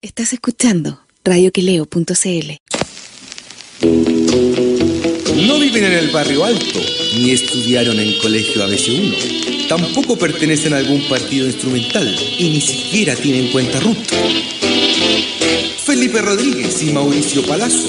Estás escuchando radioqueleo.cl. No viven en el barrio alto, ni estudiaron en colegio ABC1. Tampoco pertenecen a algún partido instrumental y ni siquiera tienen cuenta RUT. Felipe Rodríguez y Mauricio Palazzo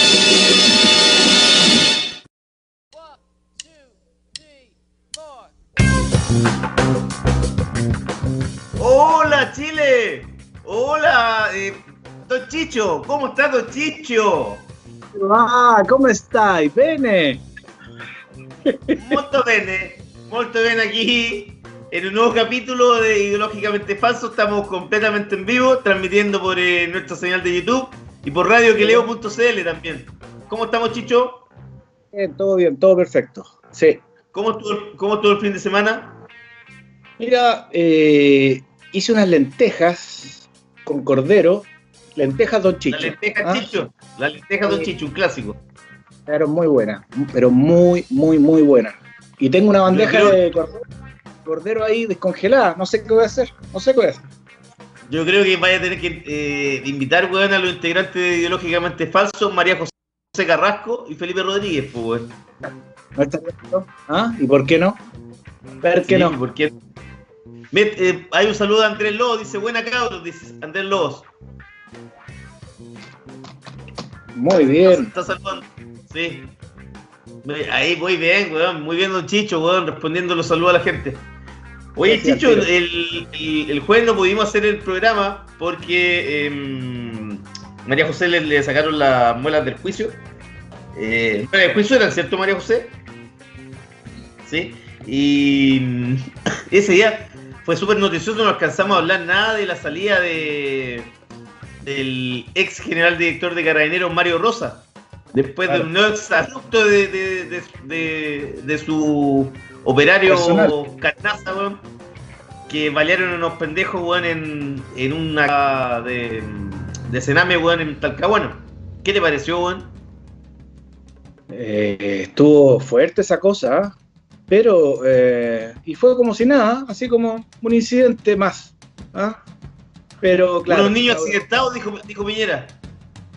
Hola Chile, hola eh, Don Chicho, ¿cómo está Don Chicho? Ah, ¿cómo estáis? Bene. Molto bene, molto bene aquí en un nuevo capítulo de Ideológicamente Falso. Estamos completamente en vivo, transmitiendo por eh, nuestra señal de YouTube y por radioqueleo.cl también. ¿Cómo estamos, Chicho? Bien, todo bien, todo perfecto. Sí. ¿Cómo estuvo, cómo estuvo el fin de semana? Mira, eh, hice unas lentejas con cordero, lentejas Don Chicho. La lenteja ¿ah? Chicho, la lenteja Don Chicho, un clásico. Pero muy buena, pero muy, muy, muy buena. Y tengo una bandeja creo- de cordero, cordero ahí descongelada. No sé qué voy a hacer. No sé qué voy a hacer. Yo creo que vaya a tener que eh, invitar, weón, a los integrantes de Ideológicamente Falsos, María José Carrasco y Felipe Rodríguez, pues, weón. ¿No está bien, no? ¿Ah? ¿Y por qué no? ¿Por qué Sí, no? porque- Met- eh, hay un saludo de Andrés Lobos, dice buena cabros, dice Andrés Lobos. Muy bien. Está saludando. Sí. Ahí muy bien, weón. Muy bien, don Chicho, weón, respondiendo los saludos a la gente. Oye, Gracias, Chicho, el, el- el jueves no pudimos hacer el programa porque em, María José le, le sacaron las muelas del juicio. Eh, el juicio era cierto, María José. Sí. Y ese día fue súper noticioso, no alcanzamos a hablar nada de la salida de del ex general director de Carabineros, Mario Rosa. Después de un exabrupto de, de, de, de- de su operario Personal. carnaza, weón, que balearon a unos pendejos, weón, en, en una de, de cename, weón, en Talcahuano. ¿Qué te pareció, weón? Eh, estuvo fuerte esa cosa, ¿ah? Pero eh, y fue como si nada, así como un incidente más. ¿ah? Pero claro, Unos niños accidentados, dijo, dijo Piñera.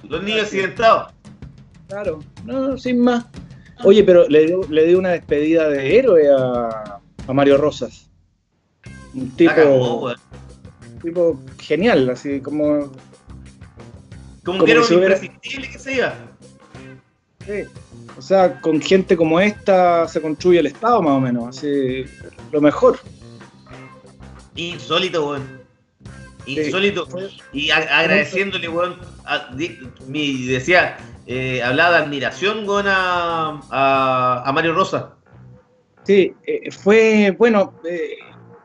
Los niños accidentados. Claro, no, sin más. Oye, pero le dio, le dio una despedida de héroe a, a Mario Rosas. Un tipo, weón. tipo genial, así como. Como, como que era un si hubiera- imprescindible que se iba. Sí. O sea, con gente como esta se construye el Estado, más o menos. Así, lo mejor. Insólito, weón. Sí. Insólito. Y a- agradeciéndole, weón. a- mi- decía, eh, hablaba de admiración, weón, a, a, a Mario Rosa. Sí, eh, fue, bueno, eh,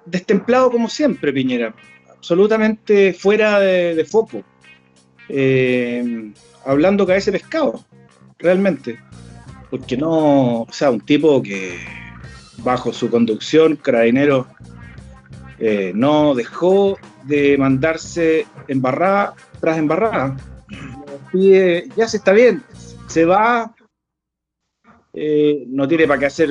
destemplado como siempre, Piñera. Absolutamente fuera de, de foco. Eh, hablando que a ese pescado, realmente. Porque no, o sea, un tipo que bajo su conducción, Carabinero, eh, no dejó de mandarse embarrada tras embarrada. Pide, ya se está bien, se va, eh, no tiene para qué hacer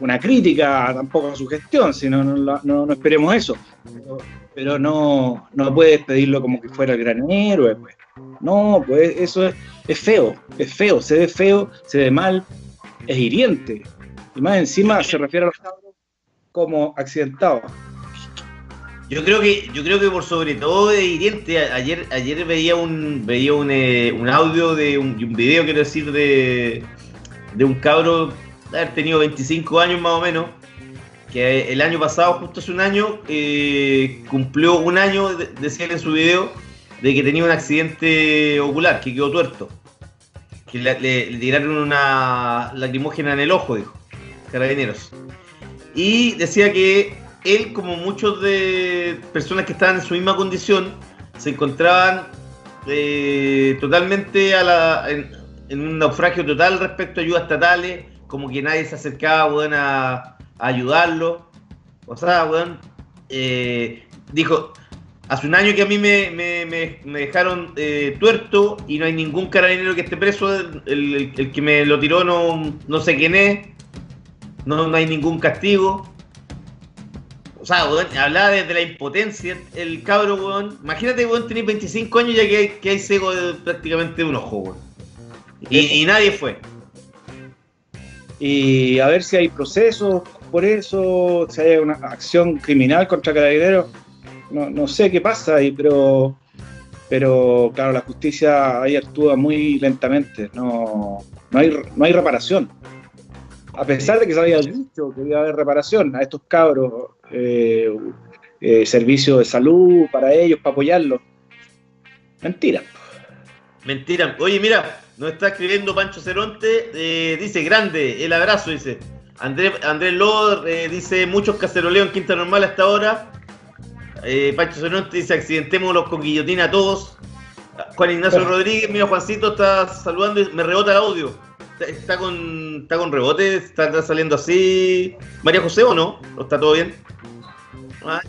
una crítica tampoco a su gestión, sino no, no, esperemos eso. Pero, pero no, no puedes pedirlo como que fuera el gran héroe. Pues. No, pues eso es, feo, es feo, se ve feo, se ve mal, es hiriente. Y más encima se refiere a los cabros como accidentados. Yo creo que, yo creo que por sobre todo de hiriente, ayer, ayer veía un, veía un, eh, un audio de un, video, quiero decir, de, de un cabro de haber tenido 25 años más o menos, que el año pasado, justo hace un año, eh, cumplió un año, de- decía en su video, de que tenía un accidente ocular, que quedó tuerto. Que le, tiraron una lacrimógena en el ojo, dijo, carabineros. Y decía que él, como muchos de personas que estaban en su misma condición, se encontraban eh, totalmente a la, en, un naufragio total respecto a ayudas estatales, como que nadie se acercaba weón, a, ayudarlo. O sea, weón, eh, dijo, hace un año que a mí me, me, me, me dejaron eh, tuerto y no hay ningún carabinero que esté preso, el, el- el que me lo tiró no, no sé quién es, no, no hay ningún castigo. O sea, weón, hablaba desde la impotencia el cabro, weón. Imagínate, weón, tenés 25 años ya que hay, que hay seco de prácticamente un ojo, weón. Y, y nadie fue. Y a ver si hay procesos por eso, si hay una acción criminal contra carabineros. No, no sé qué pasa ahí, pero, pero claro, la justicia ahí actúa muy lentamente. No, no, hay, no hay reparación. A pesar de que se había dicho que iba a haber reparación a estos cabros, eh, eh, servicio de salud para ellos, para apoyarlos. Mentira. Mentira. Oye, mira, nos está escribiendo Pancho Ceronte, eh, dice grande, el abrazo, dice. Andrés, Andrés Lobo eh, dice muchos caceroleos en Quinta Normal hasta ahora. Eh, Pancho Ceronte dice accidentémonos con guillotina a todos. Juan Ignacio Bueno. Rodríguez, mira Juancito está saludando y me rebota el audio. Está, está con, está con rebote, está, está saliendo así. María José o no? ¿O está todo bien? Ah.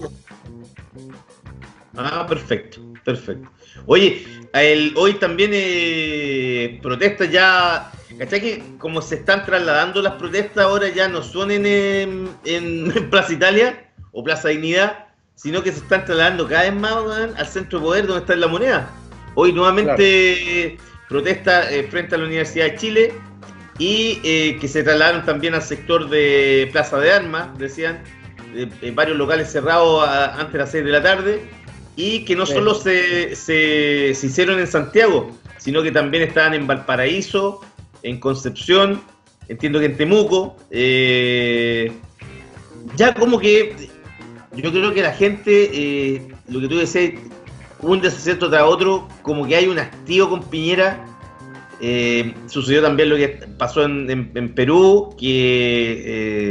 Ah, perfecto, perfecto. Oye, el- hoy también eh, protestas ya. ¿Cachai que como se están trasladando las protestas ahora ya no son en, en Plaza Italia o Plaza Dignidad, sino que se están trasladando cada vez más al centro de poder donde está la moneda? Hoy nuevamente protesta eh, frente a la Universidad de Chile y eh, que se trasladaron también al sector de Plaza de Armas, decían, eh, varios locales cerrados a- antes de las 6 de la tarde y que no Sí. solo se, se, se hicieron en Santiago, sino que también estaban en Valparaíso, en Concepción, entiendo que en Temuco. eh, ya como que yo creo que la gente, eh, lo que tú decías, un desacierto tras otro, como que hay un hastío con Piñera. Eh, sucedió también lo que pasó en, en- Perú, que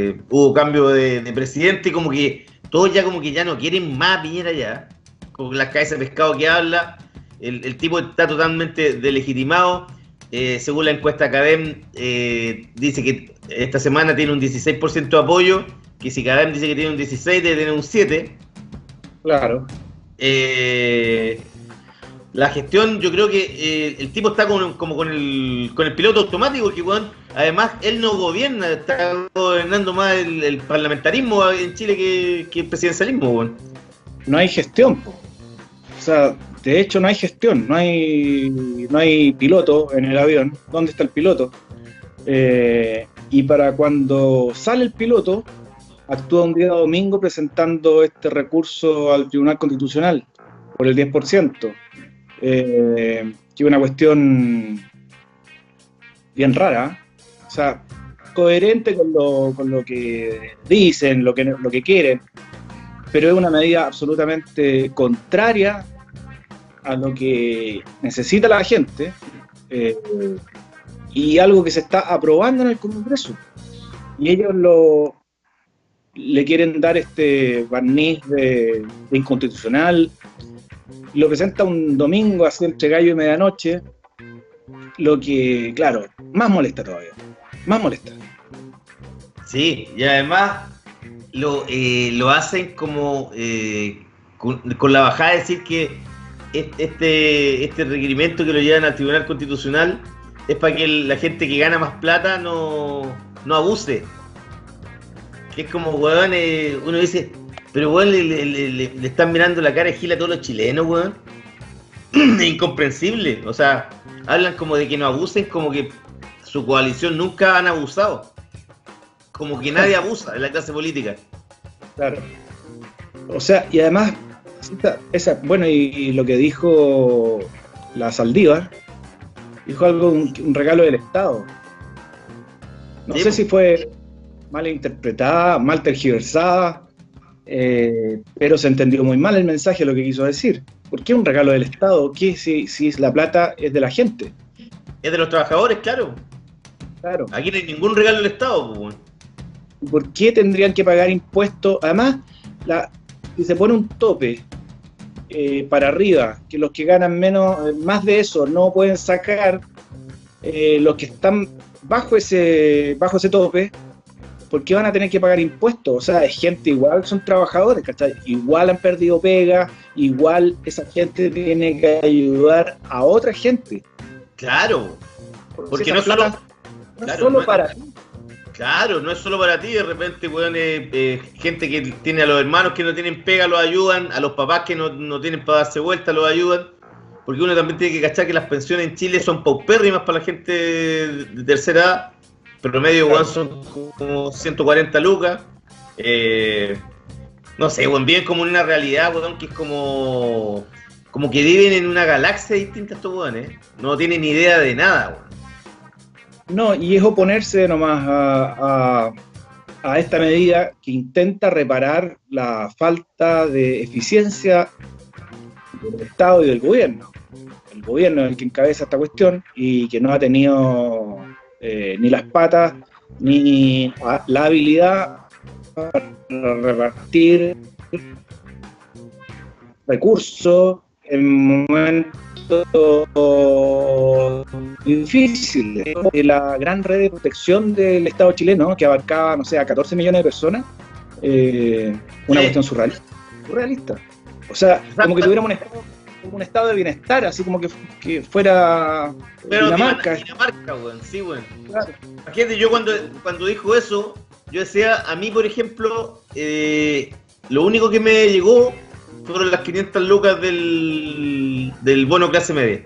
eh, hubo cambio de, de presidente como que todos ya como que ya no quieren más a Piñera ya. Que las cabezas de pescado que habla, el, el tipo está totalmente delegitimado. Eh, según la encuesta Academ, eh, dice que esta semana tiene un 16% de apoyo, que si Academ dice que tiene un 16, debe tener un 7. Claro. Eh, la gestión, yo creo que eh, el tipo está con- como con el, con el piloto automático, que weón, además él no gobierna, está gobernando más el, el parlamentarismo en Chile que, que el presidencialismo, weón. no hay gestión. po. O sea, de hecho no hay gestión, no hay, no hay piloto en el avión. ¿Dónde está el piloto? Eh, y para cuando sale el piloto, actúa un día domingo presentando este recurso al Tribunal Constitucional por el 10%. Eh, que es una cuestión bien rara. O sea, coherente con lo, con lo que dicen, lo que, lo que quieren, pero es una medida absolutamente contraria a lo que necesita la gente eh, y algo que se está aprobando en el Congreso. Y ellos lo le quieren dar este barniz de, inconstitucional, lo presenta un domingo así entre gallo y medianoche, lo que, claro, más molesta todavía, más molesta. Sí, y además lo, eh, lo hacen como eh, con, la bajada de decir que es- este, este requerimiento que lo llevan al Tribunal Constitucional es para que la gente que gana más plata no, no abuse. Que es como, weón, eh, uno dice, pero weón, le, le- le- le- le están mirando la cara de gila a todos los chilenos, weón. Es incomprensible. O sea, hablan como de que no abusen, como que su coalición nunca han abusado. Como que nadie abusa en la clase política. Claro. O sea, y además, esa, esa- bueno, y, y lo que dijo la Saldívar, dijo algo, un, un regalo del Estado. No Sí, sé si fue mal interpretada, mal tergiversada, eh, pero se entendió muy mal el mensaje, lo que quiso decir. ¿Por qué un regalo del Estado? ¿Qué si, si la plata es de la gente? Es de los trabajadores, claro. Claro. Aquí no hay ningún regalo del Estado, pues. ¿Por qué tendrían que pagar impuestos? Además, la, si se pone un tope eh, para arriba, que los que ganan menos, eh, más de eso no pueden sacar, eh, los que están bajo ese, bajo ese tope, ¿por qué van a tener que pagar impuestos? O sea, es gente igual, son trabajadores, ¿cachai? Igual han perdido pega, igual esa gente tiene que ayudar a otra gente. Claro, porque no es plata solo, no claro, solo no- para ti. claro, no es solo para ti, de repente, weón, eh, eh, gente que tiene a los hermanos que no tienen pega los ayudan, a los papás que no, no tienen para darse vuelta los ayudan, porque uno también tiene que cachar que las pensiones en Chile son paupérrimas para la gente de tercera edad, promedio, weón, son como 140 lucas, eh, no sé, weón, viven como en una realidad, weón, que es como... Como que viven en una galaxia distinta estos weones, no tienen idea de nada, weón. No, y es oponerse nomás a, a- a esta medida que intenta reparar la falta de eficiencia del Estado y del gobierno. El gobierno es el que encabeza esta cuestión y que no ha tenido eh, ni las patas ni la habilidad para repartir recursos en momentos difíciles. De la gran red de protección del Estado chileno, que abarcaba, no sé, a 14 millones de personas, eh, una Sí. cuestión surrealista. surrealista. O sea, como que tuviéramos un estado, un estado de bienestar, así como que, que fuera Pero Dinamarca. Dinamarca, weón, sí, weón. Claro. Imagínate, yo cuando, cuando dijo eso, yo decía, a mí, por ejemplo, eh, lo único que me llegó fueron las 500 lucas del, del bono clase media.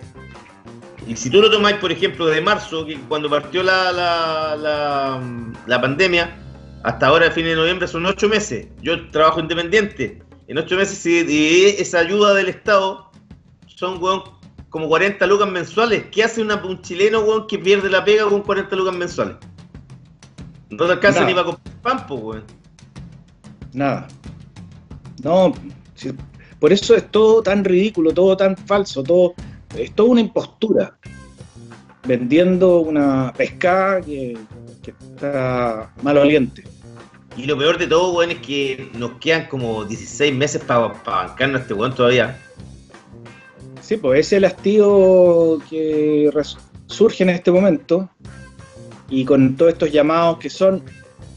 Y si tú lo tomáis, por ejemplo, de marzo, que cuando partió la, la, la, la pandemia, hasta ahora, a fines de noviembre, son ocho meses. Yo trabajo independiente. En ocho meses, si esa ayuda del Estado, son, weón, como 40 lucas mensuales. ¿Qué hace una- un chileno, weón, que pierde la pega con 40 lucas mensuales? No te alcanza Nada. ni para comprar pan, weón. Nada. No, si- por eso es todo tan ridículo, todo tan falso, todo es toda una impostura. Vendiendo una pescada que, que está mal oliente. Y lo peor de todo, weón, es que nos quedan como 16 meses para bancarnos a este weón todavía. Sí, pues ese es el hastío que surge en este momento y con todos estos llamados que son,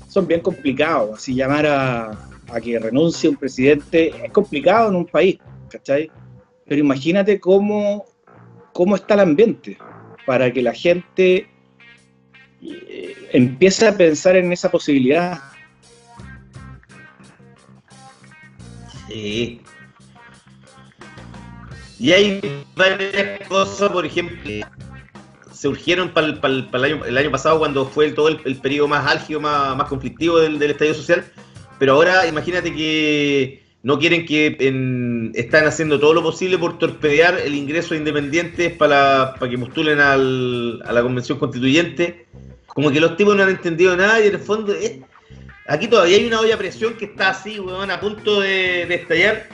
son bien complicados. Así llamar a, a que renuncie un presidente es complicado en un país, ¿cachai? Pero imagínate cómo, cómo está el ambiente para que la gente eh, empiece a pensar en esa posibilidad. Sí. Y hay varias cosas, por ejemplo, surgieron para el, para el- para el año, el año pasado cuando fue el- todo el, el periodo más álgido, más, conflictivo del, del estallido social. Pero ahora imagínate que no quieren que en- están haciendo todo lo posible por torpedear el ingreso de independientes para, para que postulen al- a la convención constituyente. Como que los tipos no han entendido nada y en el fondo es- aquí todavía hay una olla presión que está así, weón, a punto de, de estallar.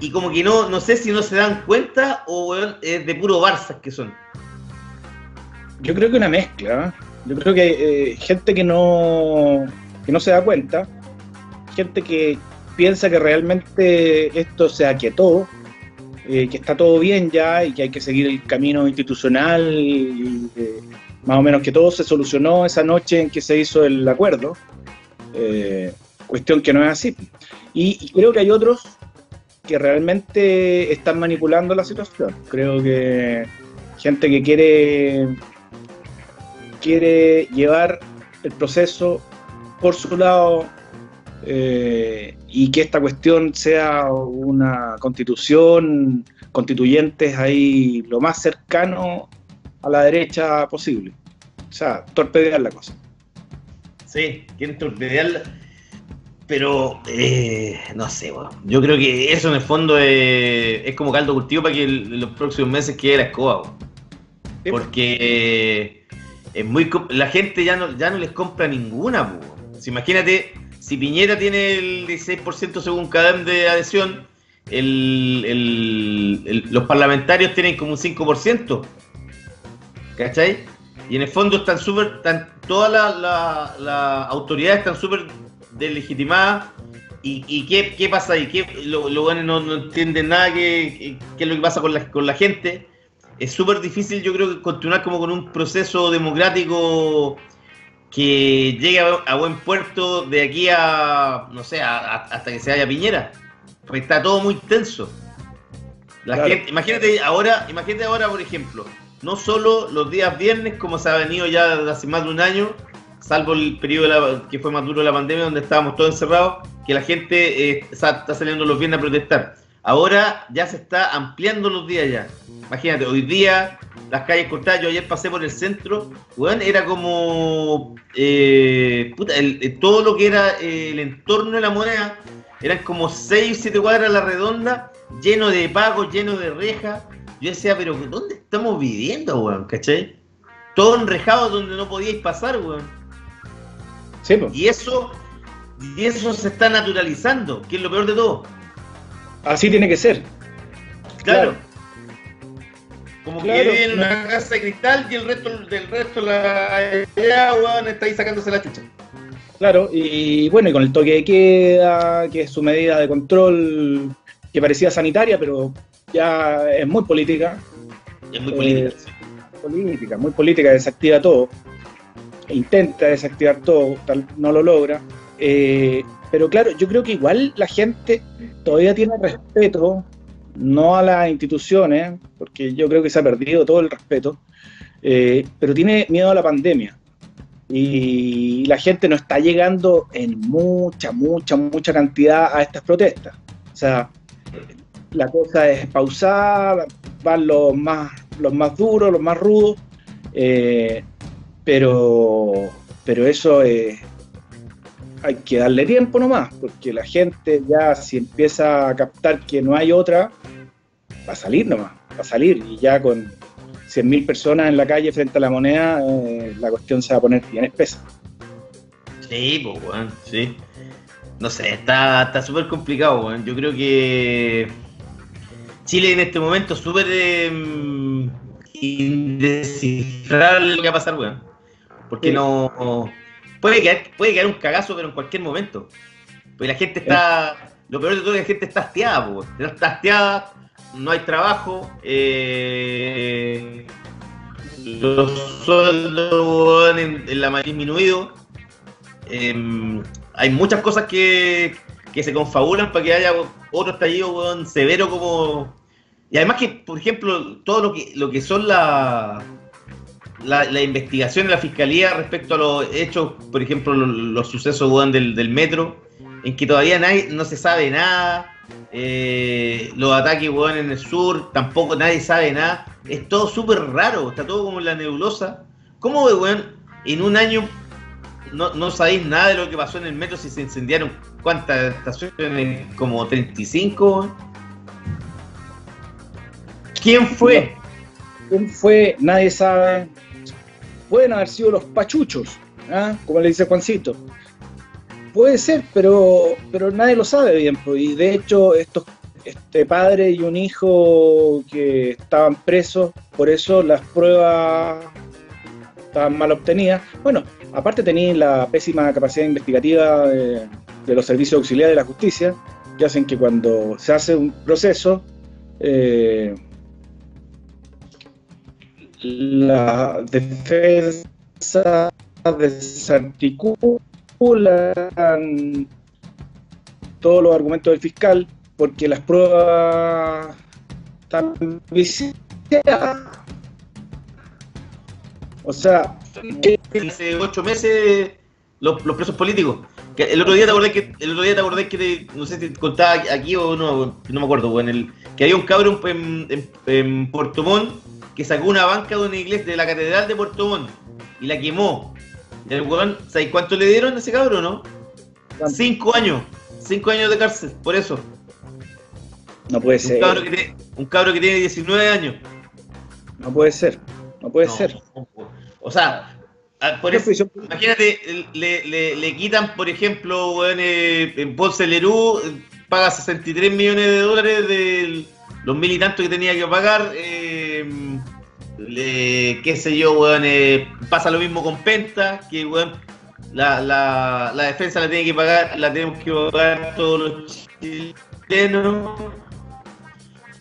Y como que no, no sé si no se dan cuenta o es de puro Barça que son. Yo creo que una mezcla. ¿eh? Yo creo que eh, gente que no, que no se da cuenta, gente que piensa que realmente esto se aquietó, eh, que está todo bien ya y que hay que seguir el camino institucional, y, más o menos que todo se solucionó esa noche en que se hizo el acuerdo. Cuestión que no es así. Y creo que hay otros que realmente están manipulando la situación. Creo que gente que quiere quiere llevar el proceso por su lado eh, y que esta cuestión sea una constitución, constituyentes ahí lo más cercano a la derecha posible. O sea, torpedear la cosa. Sí, quieren torpedearla. Pero, eh, no sé, weón. Yo creo que eso en el fondo es, es como caldo cultivo para que el- los próximos meses quede la escoba. Sí. Porque es muy la gente ya no, ya no les compra ninguna, weón. Si imagínate, si Piñera tiene el 16% según CADEM de adhesión, el- el- el- los parlamentarios tienen como un 5%. ¿Cachai? Y en el fondo están súper, están, todas las autoridades están súper deslegitimadas. ¿Y, y qué, qué pasa ahí? ¿Qué, lo- los buenos no, no entienden nada qué, qué- es lo que pasa con la, con la gente. Es súper difícil, yo creo, que continuar como con un proceso democrático que llegue a, buen puerto de aquí a, no sé, hasta que se vaya Piñera. Porque está todo muy tenso. La gente, imagínate ahora, imagínate ahora, por ejemplo, no solo los días viernes, como se ha venido ya desde hace más de un año, salvo el periodo que fue más duro de la pandemia, donde estábamos todos encerrados, que la gente eh, está, saliendo los viernes a protestar. Ahora ya se está ampliando los días ya. Imagínate, hoy día las calles cortadas, yo ayer pasé por el centro, bueno, era como eh, puta, todo lo que era eh, el entorno de la moneda, eran como 6 o 7 cuadras a la redonda, lleno de pagos, lleno de rejas. Yo decía, pero ¿dónde estamos viviendo, weón? ¿Cachai? Todo enrejado donde no podíais pasar, weón. Sí, pues. Y eso, y eso se está naturalizando, que es lo peor de todo. Así tiene que ser. Claro. Como que vive en una casa de cristal y el resto del resto la weón, está ahí sacándose la chucha. Claro, y bueno, y con el toque de queda, que es su medida de control que parecía sanitaria, pero ya es muy política. Es muy política. Eh, política, muy política, desactiva todo. Intenta desactivar todo, tal, no lo logra. Eh, pero claro, yo creo que igual la gente todavía tiene respeto, no a las instituciones, porque yo creo que se ha perdido todo el respeto, eh, pero tiene miedo a la pandemia y la gente no está llegando en mucha, mucha, mucha cantidad a estas protestas. O sea, la cosa es pausada, van los más, los más duros, los más rudos, eh, pero, pero eso es, hay que darle tiempo nomás, porque la gente ya si empieza a captar que no hay otra, va a salir nomás, va a salir y ya con 100.000 personas en la calle frente a la moneda, eh, la cuestión se va a poner bien espesa. Sí, pues, bueno, sí. No sé, está súper complicado, bueno. Yo creo que Chile en este momento es súper eh, lo que va a pasar, weón. Porque no. Puede quedar, puede quedar un cagazo, pero en cualquier momento. Porque la gente está. Lo peor de todo es que la gente está hastiada, weón. Está hastiada, no hay trabajo, eh, los sueldos en, la mayoría disminuido. Em, hay muchas cosas que, que, se confabulan para que haya otro estallido severo como... Y además que, por ejemplo, todo lo que, lo que son la, investigación de la fiscalía respecto a los hechos, por ejemplo, los, sucesos del, del metro, en que todavía nadie, no se sabe nada, eh, los ataques, weón, en el sur, tampoco nadie sabe nada. Es todo súper raro, está todo como en la nebulosa. ¿Cómo, weón, en un año no, no sabéis nada de lo que pasó en el metro si se incendiaron cuántas estaciones? Como 35, ¿Quién fue? ¿Quién fue? Nadie sabe. Pueden haber sido los pachuchos, ¿ah? como le dice Juancito. Puede ser, pero, pero nadie lo sabe bien. Y de hecho, estos, este padre y un hijo que estaban presos, por eso las pruebas estaban mal obtenidas. Bueno, aparte tenían la pésima capacidad investigativa de, los servicios auxiliares de la justicia, que hacen que cuando se hace un proceso, eh, la defensa desarticula todos los argumentos del fiscal porque las pruebas están viciadas. O sea, hace ocho meses los, presos políticos. el otro día te acordé que el otro día te acordé que no sé si contaba aquí o no, no me acuerdo, en que había un cabrón en, en, Puerto Montt que sacó una banca de una iglesia de la catedral de Puerto Montt y la quemó el weón, ¿sabes cuánto le dieron a ese cabrón, no? Cinco años. Cinco años de cárcel, por eso. No puede ser. un cabro que tiene 19 años. No puede ser. No puede ser. O sea, por eso, imagínate, le, le, quitan, por ejemplo, weón, eh, en Ponce Lerú, paga 63 millones de dólares de los mil y tantos que tenía que pagar. Eh, le, qué sé yo, weón, eh, pasa lo mismo con Penta, que weón, la, la, la, defensa la tiene que pagar, la tenemos que pagar todos los chilenos.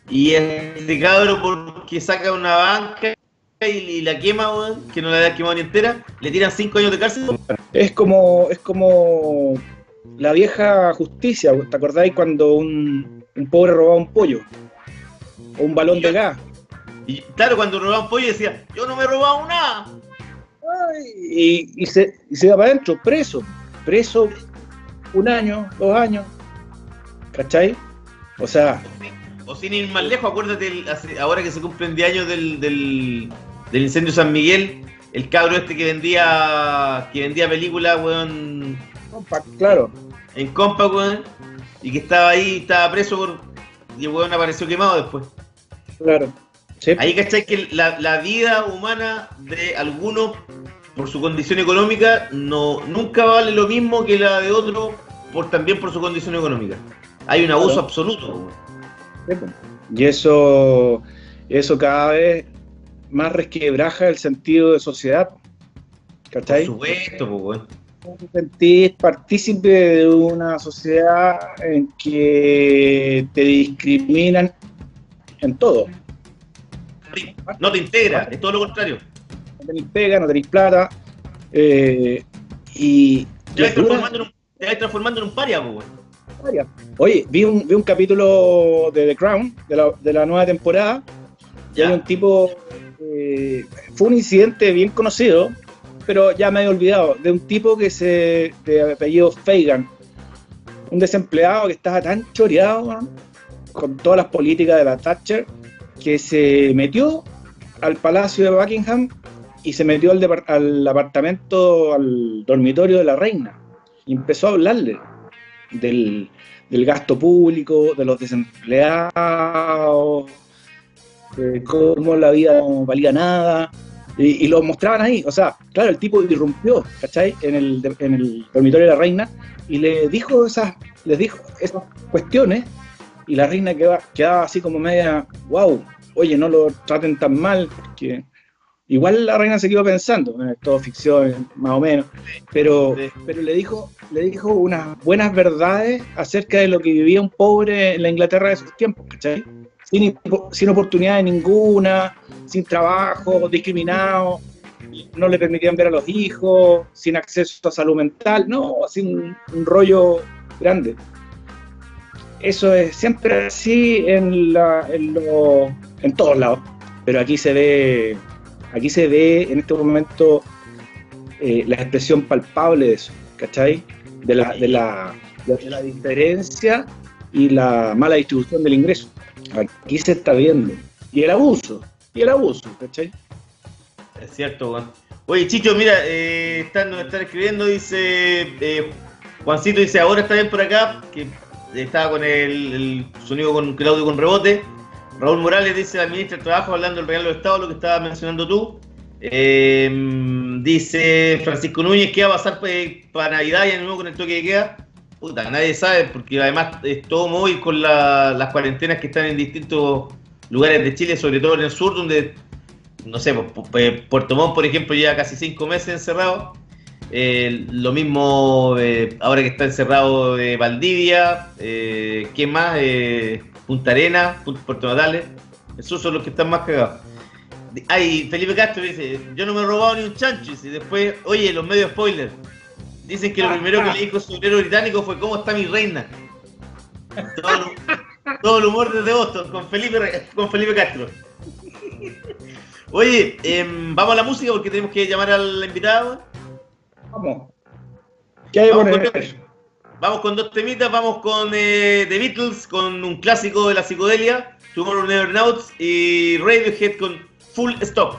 Y este cabro porque saca una banca y la quema, weón, que no la había quemado ni entera, le tiran 5 años de cárcel. Es como, es como la vieja justicia, ¿te acordáis cuando un, un pobre robaba un pollo? O un balón de gas. Y claro, cuando robaba un pollo decía, yo no me he robado nada. Y, y se, y se iba para adentro, preso. Preso un año, dos años. ¿Cachai? O sea, O sin ir más lejos, acuérdate, el- ahora que se cumplen 10 años del, del, del incendio de San Miguel, el cabro este que vendía que vendía películas, weón, compa, claro. en compa, weón, y que estaba ahí, estaba preso por... Y el weón apareció quemado después. Claro. Sí. Ahí cachai que la, la vida humana de algunos, por su condición económica, no nunca vale lo mismo que la de otro, por, también por su condición económica. Hay un abuso Claro. absoluto. po. Y eso, eso cada vez más resquebraja el sentido de sociedad. Por ¿Cachai? supuesto, pues, sentís partícipe de una sociedad en que te discriminan en todo. No te integra, es todo lo contrario. No tenéis pega, no tenéis plata. eh, y. Te vas transformando en un, te vas transformando en un paria, pues, varias. Oye, vi un, vi un capítulo de The Crown, de la, de la nueva temporada, Ya. hay un tipo. eh, fue un incidente bien conocido, pero ya me había olvidado, de un tipo que se. de apellido Fagan, un desempleado que estaba tan choreado weón, con todas las políticas de la Thatcher, que se metió al palacio de Buckingham y se metió al, al apartamento, al dormitorio de la reina, y empezó a hablarle del, del gasto público, de los desempleados, de cómo la vida no valía nada, y, y lo mostraban ahí. O sea, claro, el tipo irrumpió, ¿cachai? En el, en el dormitorio de la reina y le dijo esas, les dijo esas cuestiones, y la reina quedaba, quedaba así como media, wow, oye, no lo traten tan mal, porque igual la reina se quedó pensando, "Eh, todo ficción, más o menos, pero, Sí. pero le dijo, le dijo unas buenas verdades acerca de lo que vivía un pobre en la Inglaterra de esos tiempos, ¿cachai? Sin, sin oportunidad ninguna, sin trabajo, discriminado, no le permitían ver a los hijos, sin acceso a salud mental, no, así un, un rollo grande. Eso es siempre así en, la, en, lo- en todos lados, pero aquí se ve, aquí se ve en este momento eh, la expresión palpable de eso, ¿cachai? De la, de la, de la diferencia y la mala distribución del ingreso. Aquí se está viendo. Y el abuso, y el abuso, ¿cachai? Es cierto, weón. Oye, Chicho, mira, eh, están, nos están escribiendo, dice eh, Juancito, dice, ahora está bien por acá, que estaba con el, el sonido con Claudio con rebote. Raúl Morales dice, la ministra del Trabajo, hablando del regalo de Estado, lo que estabas mencionando tú. Eh, dice Francisco Núñez, ¿qué va a pasar pues, para Navidad y Año Nuevo con el toque de queda? Puta, nadie sabe, porque además es todo móvil con la- las cuarentenas que están en distintos lugares de Chile, sobre todo en el sur, donde no sé, pu- Puerto Montt, por ejemplo, lleva casi cinco meses encerrado. Eh, lo mismo eh, ahora que está encerrado eh, Valdivia, eh, ¿qué más? Eh, Punta Arena, Pu- Puerto Natales. Esos son los que están más cagados. Ay, Felipe Castro dice, yo no me he robado ni un chancho. Y después, oye, los medios spoilers. Dicen que lo primero que le dijo su obrero británico fue ¿Cómo está mi reina? Todo el, todo el humor desde Boston con Felipe, con Felipe Castro. Oye, em, vamos a la música porque tenemos que llamar al invitado. Vamos. ¿Qué hay Vamos con, vamos con dos temitas, vamos con eh, The Beatles, con un clásico de la psicodelia, Tomorrow Never Knows, y Radiohead con Full Stop.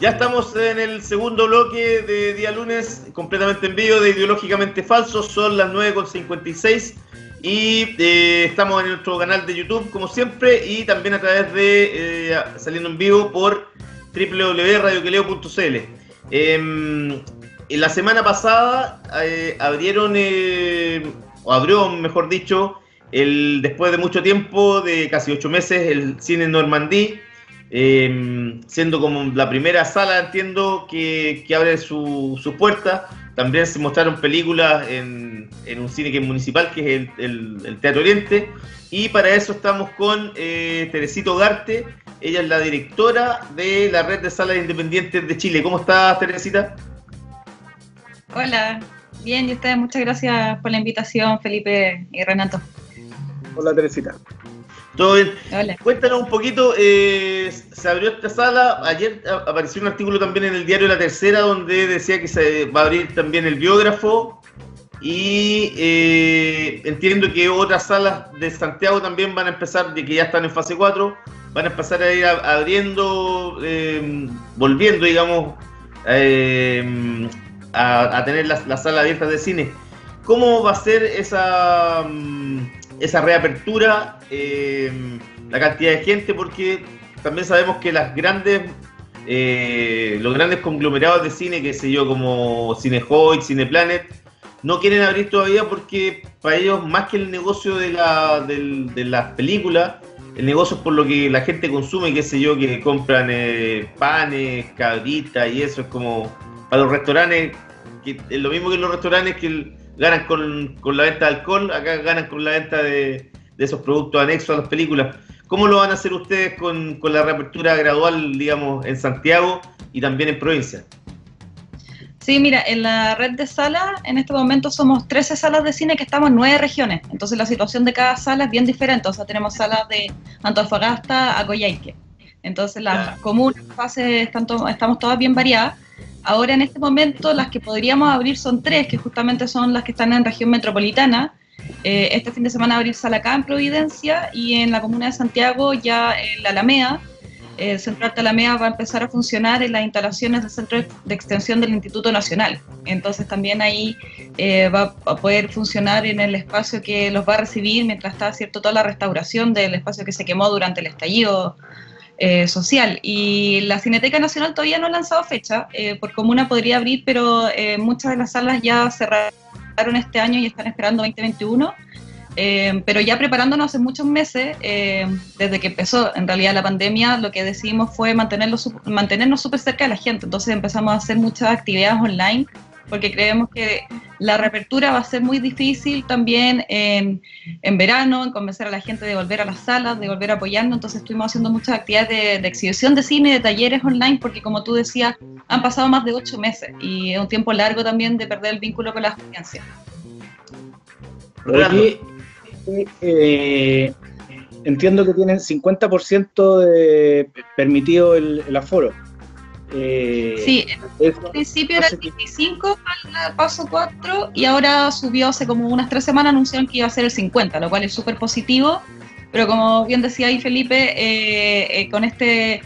Ya estamos en el segundo bloque de día lunes, completamente en vivo de Ideológicamente Falsos. Son las 9.56 y eh, estamos en nuestro canal de YouTube, como siempre, y también a través de eh, saliendo en vivo por www.radioqueleo.cl. Em, en la semana pasada eh, abrieron, eh, o abrió, mejor dicho, el, después de mucho tiempo, de casi ocho meses, el cine Normandí. Eh, siendo como la primera sala, entiendo, que, que abre su, su puerta. También se mostraron películas en, en un cine que es municipal, que es el, el- el Teatro Oriente. Y para eso estamos con eh, Teresito Garte. Ella es la directora de la Red de Salas Independientes de Chile. ¿Cómo estás, Teresita? Hola, bien, y ustedes, muchas gracias por la invitación, Felipe y Renato. Hola Teresita. ¿Todo bien? Hola. Cuéntanos un poquito, eh, se abrió esta sala, ayer apareció un artículo también en el diario La Tercera donde decía que se va a abrir también el biógrafo y eh, entiendo que otras salas de Santiago también van a empezar, de que ya están en fase 4, van a empezar a ir abriendo, eh, volviendo, digamos, eh, a, a tener las, las salas abiertas de cine. ¿cómo va a ser esa, mm, esa reapertura? Eh, la cantidad de gente, porque también sabemos que las grandes eh, los grandes conglomerados de cine, que sé yo, como Cinehoid, Cineplanet, no quieren abrir todavía porque para ellos, más que el negocio de, la, del- de las películas, el negocio es por lo que la gente consume, qué sé yo, que compran eh, panes, cabritas y eso es como para los restaurantes, que es lo mismo que los restaurantes que el- ganan con, con la venta de alcohol, acá ganan con la venta de, de esos productos anexos a las películas. ¿Cómo lo van a hacer ustedes con, con la reapertura gradual, digamos, en Santiago y también en provincia? Sí, mira, en la red de salas, en este momento somos 13 salas de cine que estamos en nueve regiones. Entonces la situación de cada sala es bien diferente. O sea, tenemos salas de Antofagasta a Coyhaique. Entonces las comunas, fases, estamos todas bien variadas. Ahora en este momento las que podríamos abrir son tres, que justamente son las que están en región metropolitana. Eh, este fin de semana abrir sala acá en Providencia y en la comuna de Santiago ya en la Alameda. El Centro Arte Alameda va a empezar a funcionar en las instalaciones del Centro de Extensión del Instituto Nacional. Entonces también ahí eh, va a poder funcionar en el espacio que los va a recibir mientras está cierto toda la restauración del espacio que se quemó durante el estallido eh, social. Y la Cineteca Nacional todavía no ha lanzado fecha. eh, por comuna podría abrir, pero eh, muchas de las salas ya cerraron este año y están esperando 2021. Eh, pero ya preparándonos hace muchos meses, eh, desde que empezó en realidad la pandemia, lo que decidimos fue mantenerlo, mantenernos súper cerca de la gente. Entonces empezamos a hacer muchas actividades online, porque creemos que la reapertura va a ser muy difícil también en, en verano, en convencer a la gente de volver a las salas, de volver a apoyarnos. Entonces estuvimos haciendo muchas actividades de, de exhibición de cine, de talleres online, porque como tú decías, han pasado más de ocho meses y es un tiempo largo también de perder el vínculo con las audiencias. Rolando. Oye, eh, entiendo que tienen 50% de permitido el, el aforo. Eh, Sí, Al principio era el que- 25 al paso 4 y ahora subió hace como unas tres semanas, anunciaron que iba a ser el 50, lo cual es súper positivo. Pero como bien decía ahí Felipe, eh, eh, con este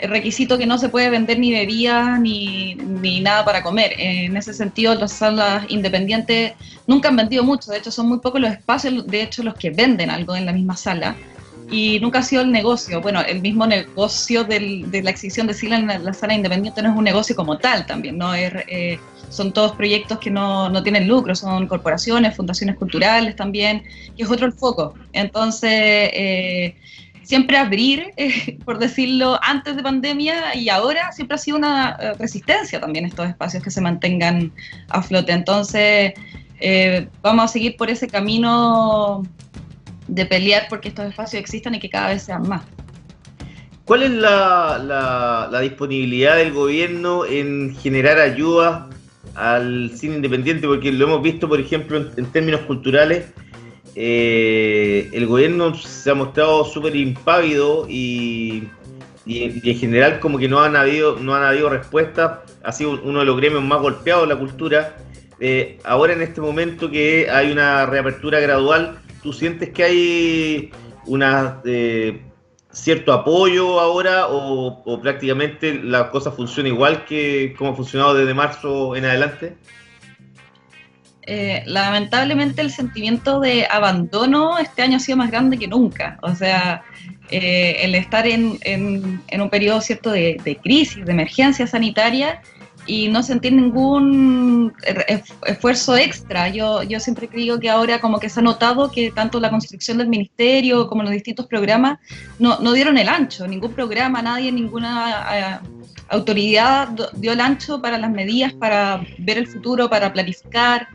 requisito que no se puede vender ni bebidas ni, ni nada para comer. En ese sentido, las salas independientes nunca han vendido mucho, de hecho son muy pocos los espacios, de hecho los que venden algo en la misma sala. Y nunca ha sido el negocio. Bueno, el mismo negocio de la exhibición de cine en la, la sala independiente no es un negocio como tal también, ¿no? Eh, son todos proyectos que no, no tienen lucro, son corporaciones, fundaciones culturales también, que es otro el foco. Entonces, eh, siempre abrir, eh, por decirlo, antes de pandemia y ahora siempre ha sido una eh, resistencia también estos espacios que se mantengan a flote. Entonces, vamos a seguir por ese camino de pelear porque estos espacios existan y que cada vez sean más. ¿Cuál es la, la- la disponibilidad del gobierno en generar ayuda al cine independiente? Porque lo hemos visto, por ejemplo, en, términos culturales, eh, el gobierno se ha mostrado súper impávido y, y- y en general como que no han habido, no han habido respuestas. Ha sido uno de los gremios más golpeados de la cultura. Eh, ahora en este momento que hay una reapertura gradual, ¿tú sientes que hay una... eh, cierto apoyo ahora o, prácticamente la cosa funciona igual que como ha funcionado desde marzo en adelante? Eh, lamentablemente el sentimiento de abandono este año ha sido más grande que nunca. O sea, eh, el estar en, en- en un periodo cierto de, de crisis, de emergencia sanitaria y no sentir ningún er- esfuerzo extra. Yo, yo siempre creo que ahora como que se ha notado que tanto la construcción del ministerio como los distintos programas no, no dieron el ancho. Ningún programa, nadie, ninguna... eh, autoridad dio el ancho para las medidas, para ver el futuro, para planificar.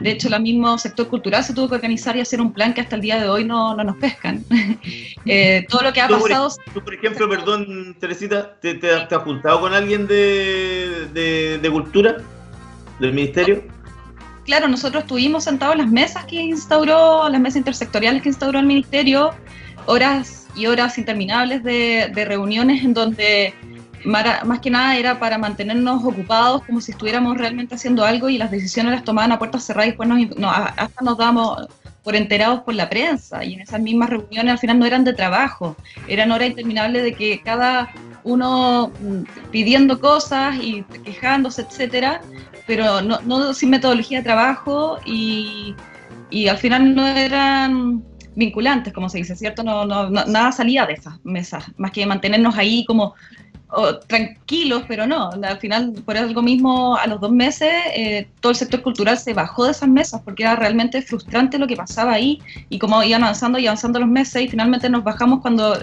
De hecho, el mismo sector cultural se tuvo que organizar y hacer un plan que hasta el día de hoy no, no nos pescan. Eh, todo lo que ha Tú, pasado, tú, por ejemplo, perdón, Teresita, ¿te, te, has- te has juntado con alguien de, de, de cultura? ¿Del ministerio? claro, nosotros estuvimos sentados en las mesas que instauró, las mesas intersectoriales que instauró el ministerio, horas y horas interminables de, de reuniones en donde más que nada era para mantenernos ocupados como si estuviéramos realmente haciendo algo y las decisiones las tomaban a puertas cerradas y después nos, hasta nos damos por enterados por la prensa y en esas mismas reuniones al final no eran de trabajo, eran horas interminables de que cada uno mm, pidiendo cosas y quejándose, etcétera, pero no, no sin metodología de trabajo y, y al final no eran vinculantes, como se dice, ¿cierto? No, no, no- nada salía de esas mesas, más que mantenernos ahí como oh, tranquilos, pero no, al final, por algo mismo, a los dos meses, eh, todo el sector cultural se bajó de esas mesas porque era realmente frustrante lo que pasaba ahí y como iban avanzando y avanzando los meses y finalmente nos bajamos cuando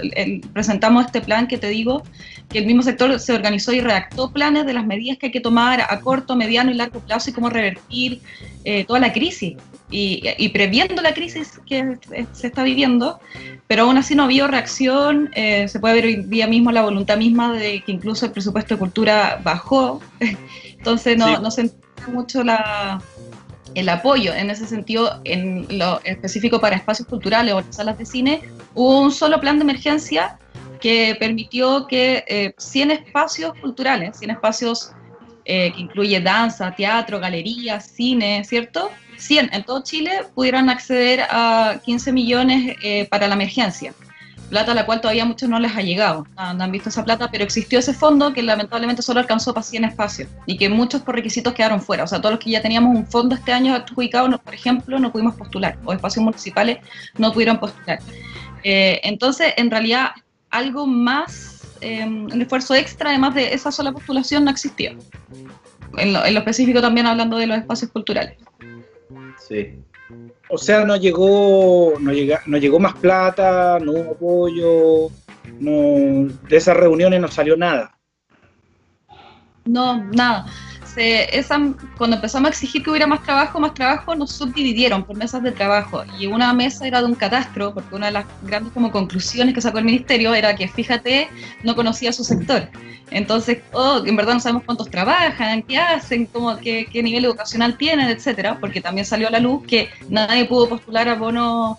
presentamos este plan que te digo, que el mismo sector se organizó y redactó planes de las medidas que hay que tomar a corto, mediano y largo plazo y cómo revertir eh, toda la crisis. Y, y previendo la crisis que se está viviendo, pero aún así no habido reacción. eh, se puede ver hoy día mismo la voluntad misma de que incluso el presupuesto de cultura bajó. Entonces no, Sí. no se entiende mucho la, el apoyo en ese sentido, en lo específico para espacios culturales o salas de cine, hubo un solo plan de emergencia que permitió que eh, 100 espacios culturales, 100 espacios eh, que incluye danza, teatro, galerías, cine, ¿cierto? 100 en todo Chile pudieran acceder a 15 millones eh, para la emergencia. Plata a la cual todavía muchos no les ha llegado. No, han visto esa plata, pero existió ese fondo que lamentablemente solo alcanzó para 100 espacios y que muchos por requisitos quedaron fuera. O sea, todos los que ya teníamos un fondo este año adjudicado, por ejemplo, no pudimos postular, o espacios municipales no pudieron postular. Eh, entonces, en realidad, algo más, eh, un esfuerzo extra, además de esa sola postulación, no lo, en lo específico también hablando de los espacios culturales. Sí. O sea, no llegó, no llega, no llegó más plata, no hubo apoyo, no, de esas reuniones no salió nada. No, nada. Esa, cuando empezamos a exigir que hubiera más trabajo, más trabajo, nos subdividieron por mesas de trabajo. Y una mesa era de un catastro, porque una de las grandes como conclusiones que sacó el ministerio era que, fíjate, no conocía su sector. Entonces, oh, en verdad no sabemos cuántos trabajan, qué hacen, cómo, qué, qué nivel educacional tienen, etcétera, porque también salió a la luz que nadie pudo postular a bonos,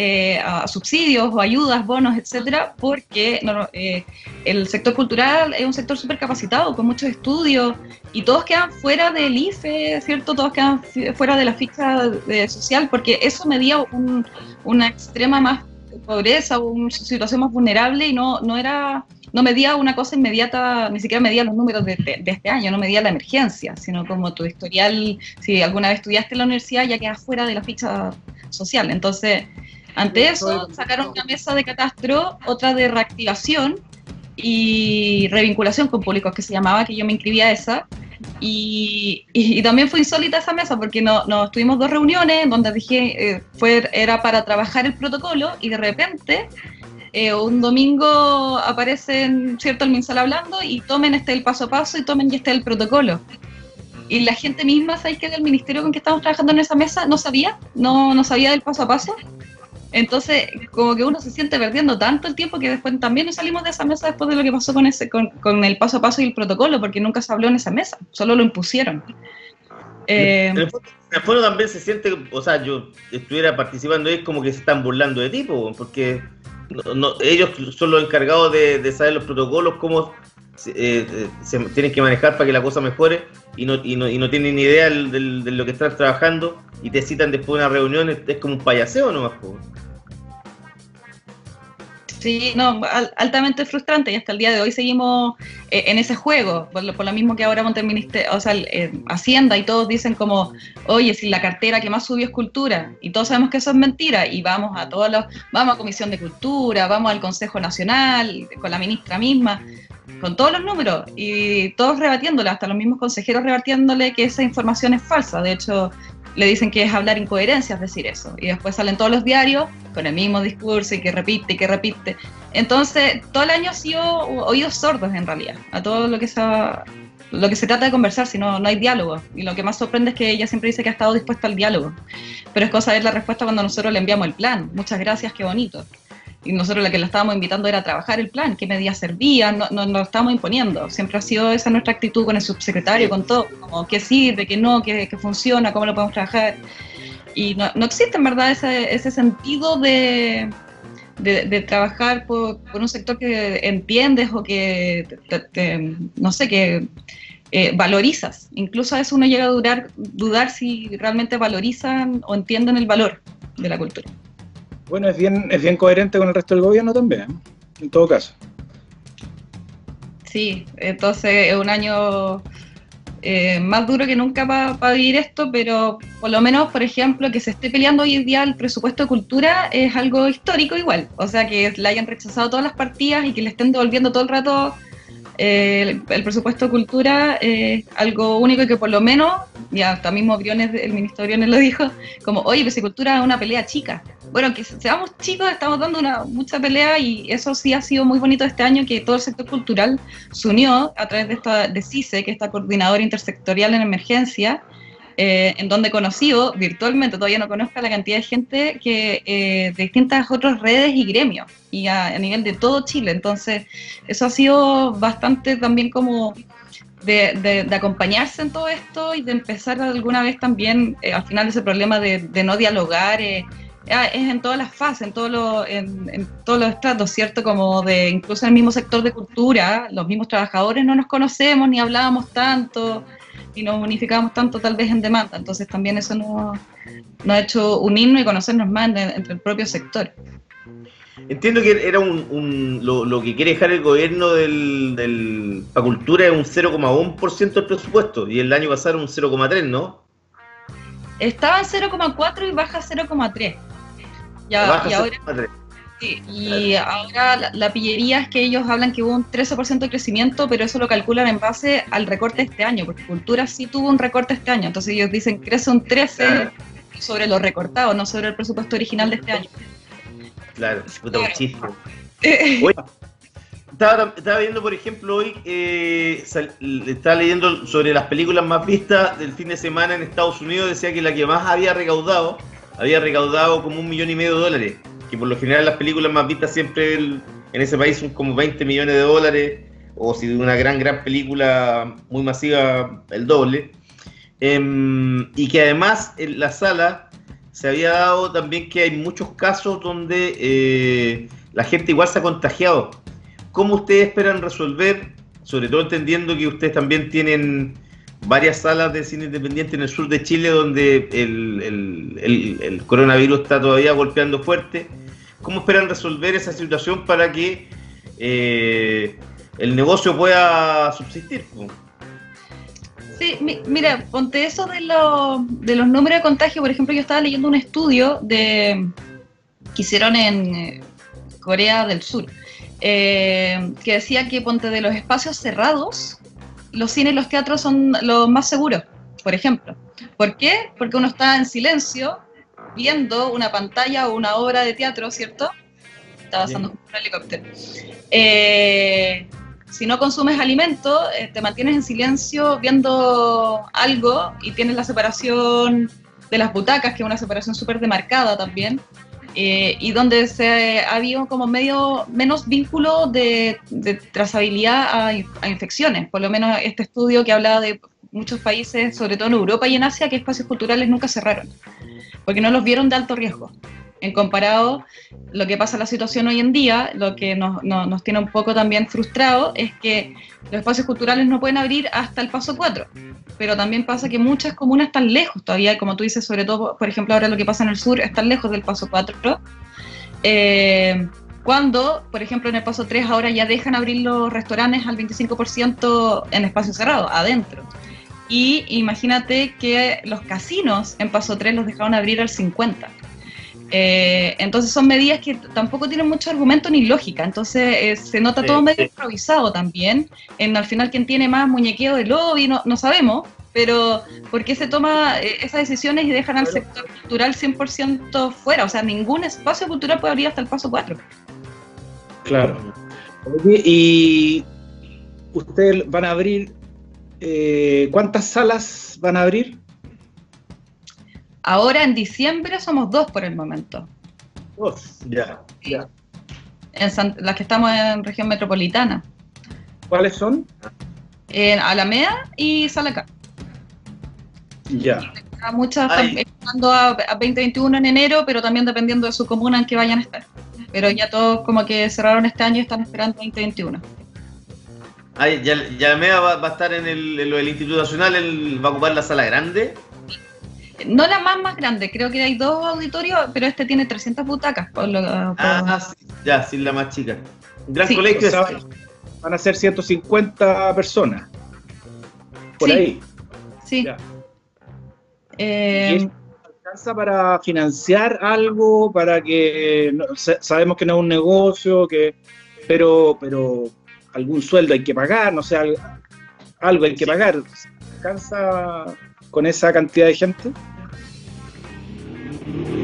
eh, a subsidios o ayudas, bonos, etcétera, porque no, eh, el sector cultural es un sector súper capacitado, con muchos estudios, y todos quedan fuera del IFE, ¿cierto? Todos quedan fuera de la ficha de social, porque eso medía un- una extrema más pobreza o una situación más vulnerable y no, no era no medía una cosa inmediata, ni siquiera medía los números de, de- de este año, no medía la emergencia, sino como tu historial, si alguna vez estudiaste en la universidad, ya quedas fuera de la ficha social. Entonces, ante eso, sacaron una mesa de catastro, otra de reactivación y revinculación con públicos que se llamaba, que yo me inscribí a esa. Y, y- y también fue insólita esa mesa porque no, nos tuvimos dos reuniones donde dije eh, fue, era para trabajar el protocolo y de repente eh, un domingo aparecen cierto el Minsal hablando y tomen este el paso a paso y tomen este el protocolo. Y la gente misma, ¿sabéis que del ministerio con que estábamos trabajando en esa mesa no sabía? No, no sabía del paso a paso. Entonces, como que uno se siente perdiendo tanto el tiempo que después también nos salimos de esa mesa después de lo que pasó con, ese, con, con el paso a paso y el protocolo, porque nunca se habló en esa mesa, solo lo impusieron. Eh, En el fondo- en el fondo también se siente, o sea, yo estuviera participando ahí como que se están burlando de ti, po, porque no- no- ellos son los encargados de, de saber los protocolos, cómo eh, se tienen que manejar para que la cosa mejore y no, y no, y no tienen ni idea de lo que están trabajando y te citan después de una reunión, es, como un payaseo nomás. Po. Sí, no, al- altamente frustrante y hasta el día de hoy seguimos eh, en ese juego, por lo, por lo mismo que ahora ministerio, o sea, eh, Hacienda y todos dicen como, oye, si la cartera que más subió es cultura, y todos sabemos que eso es mentira, y vamos a todos los, vamos a Comisión de Cultura, vamos al Consejo Nacional, con la ministra misma, con todos los números, y todos rebatiéndole, hasta los mismos consejeros rebatiéndole que esa información es falsa, de hecho, le dicen que es hablar incoherencias decir eso, y después salen todos los diarios con el mismo discurso y que repite y que repite. Entonces, todo el año ha sido oídos sordos en realidad, a todo lo que se, trata de conversar, si no, no hay diálogo. Y lo que más sorprende es que ella siempre dice que ha estado dispuesta al diálogo. Pero es cosa de la respuesta cuando nosotros le enviamos el plan. Muchas gracias, qué bonito. Y nosotros la que la estábamos invitando era a trabajar el plan, qué medidas servían, no, no, no lo estábamos imponiendo. Siempre ha sido esa nuestra actitud con el subsecretario, con todo, como qué sirve, qué no, qué, qué funciona, cómo lo podemos trabajar. Y no, no existe en verdad ese, ese sentido de, de, de trabajar por, por un sector que entiendes o que, te- te- no sé, que eh, valorizas. Incluso a eso uno llega a durar, dudar si realmente valorizan o entienden el valor de la cultura. Bueno, es bien, es bien coherente con el resto del gobierno también, ¿eh? en todo caso. Sí, entonces es un año eh, más duro que nunca para vivir esto, pero por lo menos, por ejemplo, que se esté peleando hoy en día el presupuesto de cultura es algo histórico igual. O sea, que le hayan rechazado todas las partidas y que le estén devolviendo todo el rato el, el presupuesto de cultura es algo único y que por lo menos, ya hasta mismo Briones, el ministro Briones lo dijo, como, oye, pues si cultura es una pelea chica. Bueno, que seamos chicos, estamos dando una mucha pelea y eso sí ha sido muy bonito este año, que todo el sector cultural se unió a través de esta de CICE, que es esta coordinadora intersectorial en emergencia, eh, en donde he conocido virtualmente, todavía no conozco la cantidad de gente que eh, de distintas otras redes y gremios, y a, a nivel de todo Chile. Entonces, eso ha sido bastante también como de, de- de acompañarse en todo esto y de empezar alguna vez también, eh, al final ese problema de, de no dialogar, eh, ah, es en todas las fases, en, todo lo- en, en todos los estratos, ¿cierto? Como de incluso en el mismo sector de cultura, los mismos trabajadores no nos conocemos ni hablábamos tanto y nos unificábamos tanto tal vez en demanda, entonces también eso nos, nos ha hecho unirnos y conocernos más en- entre el propio sector. Entiendo que era un, un- lo, lo que quiere dejar el gobierno del, del para cultura es un 0,1% del presupuesto y el año pasado era un 0,3, ¿no? Estaba en 0,4 y baja a 0,3. Ya, Baja y ahora 0,3. Sí, y ahora la, la pillería es que ellos hablan que hubo un 13% de crecimiento, pero eso lo calculan en base al recorte de este año, porque Cultura sí tuvo un recorte este año, entonces ellos dicen crece un 13% sobre lo recortado, no sobre el presupuesto original de este año. Claro, puta, Claro. Oye, estaba, estaba viendo, por ejemplo, hoy, eh, sal- estaba leyendo sobre las películas más vistas del fin de semana en Estados Unidos. Decía que la que más había recaudado, había recaudado como un millón y medio de dólares. Que por lo general las películas más vistas siempre en ese país son como 20 millones de dólares. O si de una gran, gran película muy masiva, el doble. Em, y que además en la sala se había dado también que hay muchos casos donde eh, la gente igual se ha contagiado. ¿Cómo ustedes esperan resolver, sobre todo entendiendo que ustedes también tienen varias salas de cine independiente en el sur de Chile donde el, el- el- coronavirus está todavía golpeando fuerte? ¿Cómo esperan resolver esa situación para que eh, el negocio pueda subsistir? Sí, mi- mira, ponte eso de, lo- de los números de contagio. Por ejemplo, yo estaba leyendo un estudio de que hicieron en eh, Corea del Sur, eh, que decía que ponte de los espacios cerrados, los cines y los teatros son los más seguros, por ejemplo. ¿Por qué? Porque uno está en silencio viendo una pantalla o una obra de teatro, ¿cierto? Está pasando un helicóptero. Eh, si no consumes alimento, eh, te mantienes en silencio viendo algo y tienes la separación de las butacas, que es una separación súper demarcada también, eh, y donde se ha habido como medio menos vínculo de, trazabilidad a infecciones. Por lo menos este estudio que hablaba de muchos países, sobre todo en Europa y en Asia, que espacios culturales nunca cerraron, porque no los vieron de alto riesgo. En comparado, lo que pasa en la situación hoy en día, lo que nos, nos- nos tiene un poco también frustrados, es que los espacios culturales no pueden abrir hasta el paso 4. Pero también pasa que muchas comunas están lejos todavía, como tú dices, sobre todo, por ejemplo, ahora lo que pasa en el sur, están lejos del paso 4. Eh, cuando, por ejemplo, en el paso 3 ahora ya dejan abrir los restaurantes al 25% en espacio cerrado, adentro. Y imagínate que los casinos en paso 3 los dejaron abrir al 50%. Eh, entonces son medidas que tampoco tienen mucho argumento ni lógica, entonces eh, se nota Sí, todo medio sí. improvisado también, en al final quién tiene más muñequeo de lobby, no, no sabemos, pero ¿por qué se toma eh, esas decisiones y dejan al sector cultural 100% fuera? O sea, ningún espacio cultural puede abrir hasta el paso 4. Claro. Oye, y ustedes van a abrir, eh, ¿cuántas salas van a abrir? Ahora en diciembre somos dos por el momento, Dos. Ya, ya. en San- las que estamos en región metropolitana, ¿Cuáles son? en Alameda y Salacá. Ya. A Muchas Ay. están esperando a, a 2021 en enero, pero también dependiendo de su comuna en que vayan a estar. Pero ya todos como que cerraron este año y están esperando 2021. Ah, ya, ya va, va a estar en, el, en lo del Instituto Nacional, él va a ocupar la sala grande. No la más más grande, creo que hay dos auditorios, pero este tiene 300 butacas. Por lo, por- Ah, sí, ya, sí, la más chica. Gran Sí, colegio. O sea, ese. van a ser 150 personas. por Sí. ahí. Sí. Eh, ¿Y eso alcanza para financiar algo? Para que no- sabemos que no es un negocio, que pero pero algún sueldo hay que pagar, no sé, al- algo hay que pagar. ¿Alcanza con esa cantidad de gente?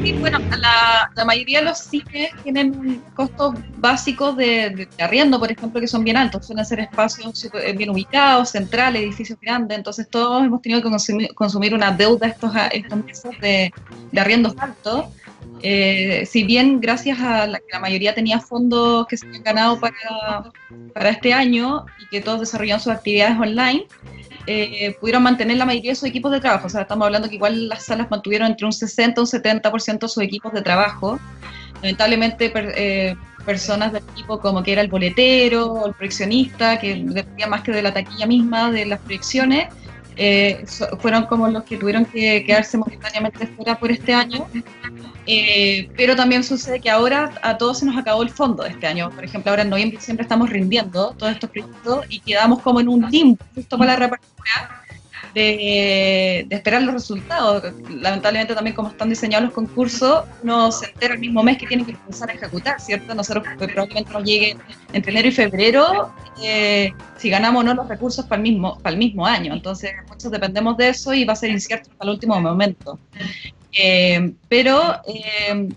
Sí, bueno, la, mayoría de los cines tienen costos básicos de, arriendo, por ejemplo, que son bien altos. Suelen ser espacios eh, bien ubicados, centrales, edificios grandes. Entonces, todos hemos tenido que consumir, consumir una deuda estos, estos meses de, de arriendos altos. Eh, si bien, gracias a la que la mayoría tenía fondos que se habían ganado para, para este año y que todos desarrollaron sus actividades online, eh, pudieron mantener la mayoría de sus equipos de trabajo. O sea, estamos hablando que igual las salas mantuvieron entre un 60 y un 70% de sus equipos de trabajo. Lamentablemente, per- eh, personas del equipo como que era el boletero o el proyeccionista, que dependía más que de la taquilla misma de las proyecciones, eh, fueron como los que tuvieron que quedarse momentáneamente fuera por este año. Eh, pero también sucede que ahora a todos se nos acabó el fondo de este año. Por ejemplo, ahora en noviembre y diciembre estamos rindiendo todos estos proyectos y quedamos como en un limbo justo para la reapertura de, esperar los resultados. Lamentablemente también como están diseñados los concursos, uno se entera el mismo mes que tiene que comenzar a ejecutar, ¿cierto? Nosotros pues, probablemente nos llegue entre enero y febrero eh, si ganamos o no los recursos para el, mismo, para el mismo año. Entonces muchos dependemos de eso y va a ser incierto hasta el último momento. Eh, pero eh,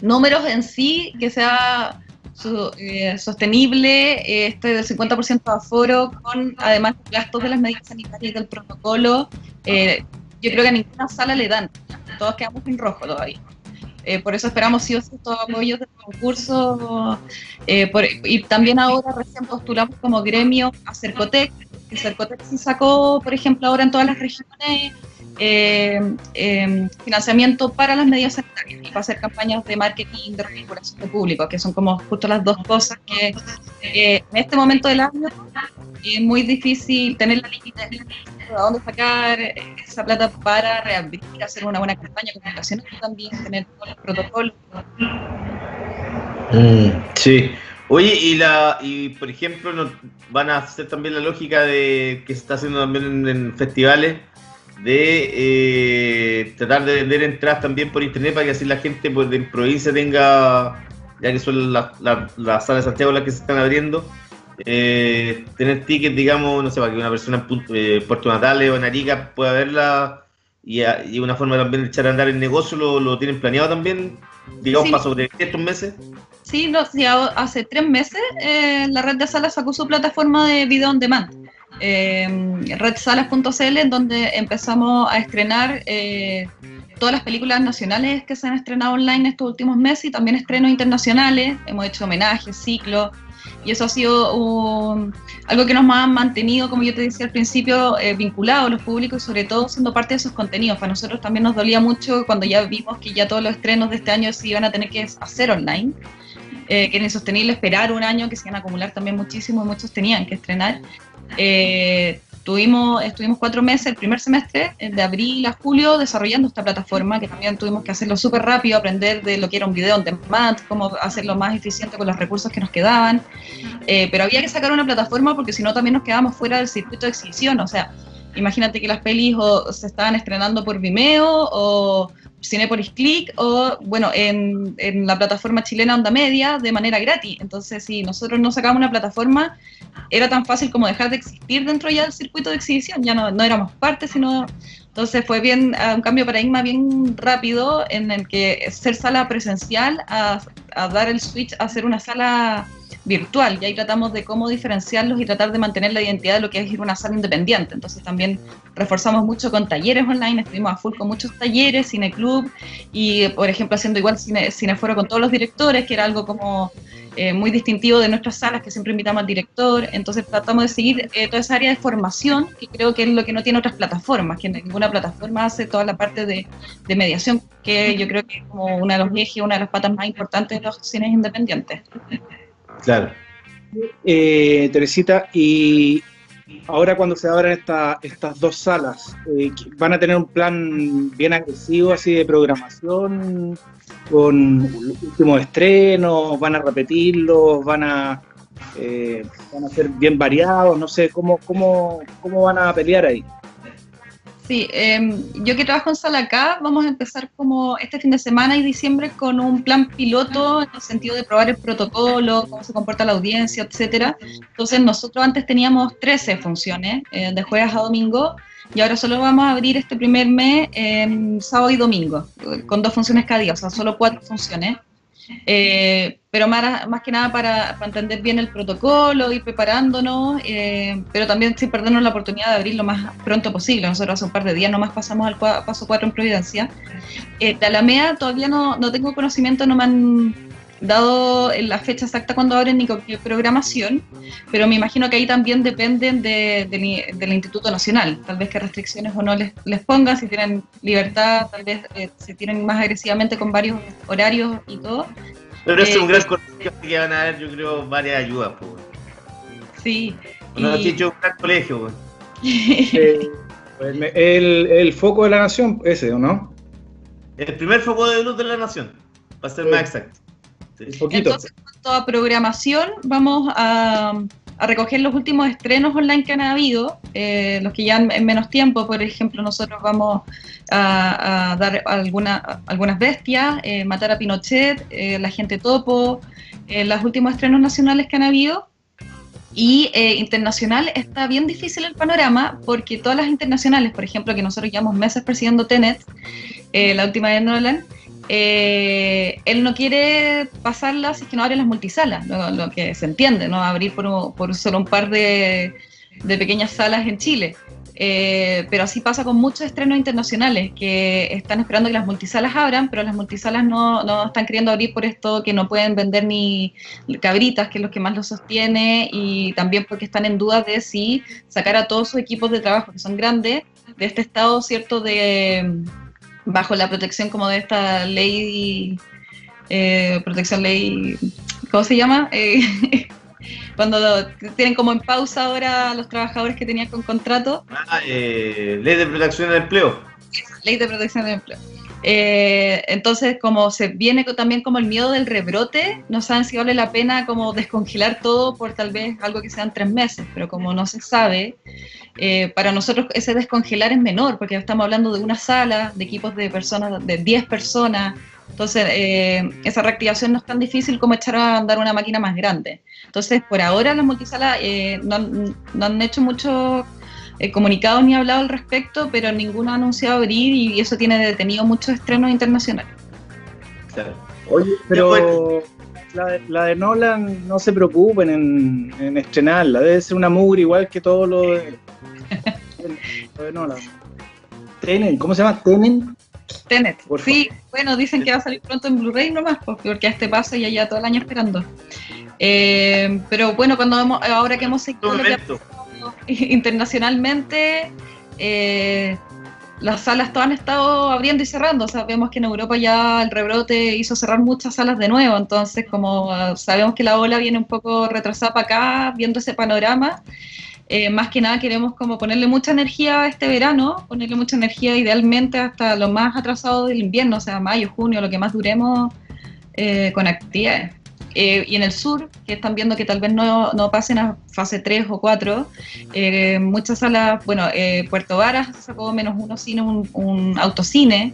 números en sí, que sea su- eh, sostenible, eh, este del 50% de aforo, con además gastos de las medidas sanitarias y del protocolo, eh, yo creo que a ninguna sala le dan. Todos quedamos en rojo todavía. Eh, por eso esperamos sí o sí estos apoyos del concurso. eh, por- y también ahora recién postulamos como gremio a Cercotec, que Cercotec sí sacó, por ejemplo, ahora en todas las regiones eh, eh, financiamiento para las medidas sanitarias y para hacer campañas de marketing de regulación de público, que son como justo las dos cosas que eh, en este momento del año es muy difícil tener la liquidez de dónde sacar esa plata para reabrir, hacer una buena campaña comunicacional también, tener todos los protocolos. Mm, sí. Oye, y la y por ejemplo, van a hacer también la lógica de que se está haciendo también en festivales de eh, tratar de vender entradas también por internet para que así la gente pues, de provincia tenga, ya que son las la, las salas de Santiago las que se están abriendo, eh, tener tickets, digamos, no sé, para que una persona en Pu- eh, Puerto Natales o en Arica pueda verla y, a- y una forma también de echar a andar el negocio, lo, lo tienen planeado también, digamos, Sí. para sobre estos meses. Sí, no, sí, ha- hace tres meses eh, la red de salas sacó su plataforma de video on demand, eh, redsalas.cl, en donde empezamos a estrenar eh, todas las películas nacionales que se han estrenado online estos últimos meses y también estrenos internacionales. Hemos hecho homenajes, ciclos, y eso ha sido algo que nos ha mantenido, como yo te decía al principio, eh, vinculados a los públicos y sobre todo siendo parte de esos contenidos. Para nosotros también nos dolía mucho cuando ya vimos que ya todos los estrenos de este año se iban a tener que hacer online eh, que era insostenible esperar un año, que se iban a acumular también muchísimo y muchos tenían que estrenar. Eh, tuvimos, estuvimos cuatro meses, el primer semestre, eh, de abril a julio, desarrollando esta plataforma, que también tuvimos que hacerlo súper rápido, aprender de lo que era un video on demand, cómo hacerlo más eficiente con los recursos que nos quedaban. Eh, pero había que sacar una plataforma porque si no también nos quedábamos fuera del circuito de exhibición. O sea, imagínate que las pelis o se estaban estrenando por Vimeo o Cinepolis Click o, bueno, en, en la plataforma chilena Onda Media de manera gratis. Entonces, si nosotros no sacábamos una plataforma, era tan fácil como dejar de existir dentro ya del circuito de exhibición. Ya no, no éramos parte, sino... Entonces fue bien eh, un cambio de paradigma bien rápido en el que ser sala presencial a, a dar el switch a ser una sala virtual y ahí tratamos de cómo diferenciarlos y tratar de mantener la identidad de lo que es ir a una sala independiente. Entonces también reforzamos mucho con talleres online, estuvimos a full con muchos talleres, cineclub y por ejemplo haciendo igual cine, cineforo con todos los directores, que era algo como eh, muy distintivo de nuestras salas, que siempre invitamos al director. Entonces tratamos de seguir eh, toda esa área de formación, que creo que es lo que no tiene otras plataformas, que ninguna plataforma hace toda la parte de, mediación, que yo creo que es como una de los ejes, una de las patas más importantes de los cines independientes. Claro. Eh, Teresita, y ahora cuando se abran esta- estas dos salas, eh, ¿van a tener un plan bien agresivo así de programación con últimos estrenos? ¿Van a repetirlos? ¿Van a eh, van a ser bien variados, no sé, ¿cómo, cómo, cómo van a pelear ahí? Sí, eh, yo que trabajo en Salacá, vamos a empezar como este fin de semana y diciembre con un plan piloto en el sentido de probar el protocolo, cómo se comporta la audiencia, etcétera. Entonces nosotros antes teníamos 13 funciones, eh, de jueves a domingo, y ahora solo vamos a abrir este primer mes eh, sábado y domingo, con dos funciones cada día, o sea, solo cuatro funciones. Eh, pero más, que nada para, entender bien el protocolo, ir preparándonos, eh, pero también sin perdernos la oportunidad de abrir lo más pronto posible. Nosotros hace un par de días nomás pasamos al paso 4 en Providencia. Eh, de todavía no, no tengo conocimiento, no me han dado la fecha exacta cuando abren ni qué programación, pero me imagino que ahí también dependen de, de, del Instituto Nacional, tal vez qué restricciones o no les, les pongan, si tienen libertad, tal vez eh, se tienen más agresivamente con varios horarios y todo. Pero es eh, un gran colegio que van a haber, yo creo, varias ayudas. Pues. Sí. No, y... un gran colegio. Pues. eh, el, el foco de la nación, ese, ¿o no? El primer foco de luz de la nación, para ser más exacto. Entonces, en cuanto a programación, vamos a, a, recoger los últimos estrenos online que han habido, eh, los que ya en, en, menos tiempo, por ejemplo, nosotros vamos a, a dar alguna, algunas bestias, eh, matar a Pinochet, eh, la gente topo, eh, los últimos estrenos nacionales que han habido. Y eh, internacional está bien difícil el panorama porque todas las internacionales, por ejemplo, que nosotros llevamos meses persiguiendo Tenet, eh, la última de Nolan, eh, él no quiere pasarlas es que no abre las multisalas, lo, lo que se entiende, no abrir por, solo un par de, pequeñas salas en Chile. Eh, pero así pasa con muchos estrenos internacionales que están esperando que las multisalas abran, pero las multisalas no, no, están queriendo abrir por esto que no pueden vender ni cabritas, que es lo que más lo sostiene, y también porque están en duda de si sacar a todos sus equipos de trabajo, que son grandes, de este estado, ¿cierto?, de bajo la protección como de esta ley, eh, protección ley, ¿cómo se llama? Eh, cuando tienen como en pausa ahora los trabajadores que tenían con contrato. Ah, eh, ley de protección del empleo. Ley de protección del empleo. Eh, entonces, como se viene también como el miedo del rebrote, no saben si vale la pena como descongelar todo por tal vez algo que sean tres meses, pero como no se sabe, eh, para nosotros ese descongelar es menor, porque estamos hablando de una sala, de equipos de personas, de 10 personas, entonces eh, esa reactivación no es tan difícil como echar a andar una máquina más grande. Entonces, por ahora las multisalas eh, no, no han hecho mucho eh, comunicado ni hablado al respecto, pero ninguno ha anunciado abrir y eso tiene detenido muchos estrenos internacionales. Claro. Oye, pero la de, la de, Nolan no se preocupen en, en, estrenarla, debe ser una mugre igual que todo lo de, lo de Nolan. Tenen, ¿cómo se llama? Tenen. Tenet, sí, bueno, dicen que va a salir pronto en Blu-ray nomás, porque a este paso ya ya todo el año esperando. Eh, pero bueno, cuando hemos, ahora que hemos seguido internacionalmente, eh, las salas todas han estado abriendo y cerrando. O sea, vemos que en Europa ya el rebrote hizo cerrar muchas salas de nuevo. Entonces, como sabemos que la ola viene un poco retrasada para acá, viendo ese panorama, eh, más que nada queremos como ponerle mucha energía a este verano, ponerle mucha energía idealmente hasta lo más atrasado del invierno, o sea, mayo, junio, lo que más duremos eh, con actividades. Eh, y en el sur, que están viendo que tal vez no, no pasen a fase 3 o 4, eh, muchas salas, bueno, eh, Puerto Varas sacó menos uno cine, un, un autocine,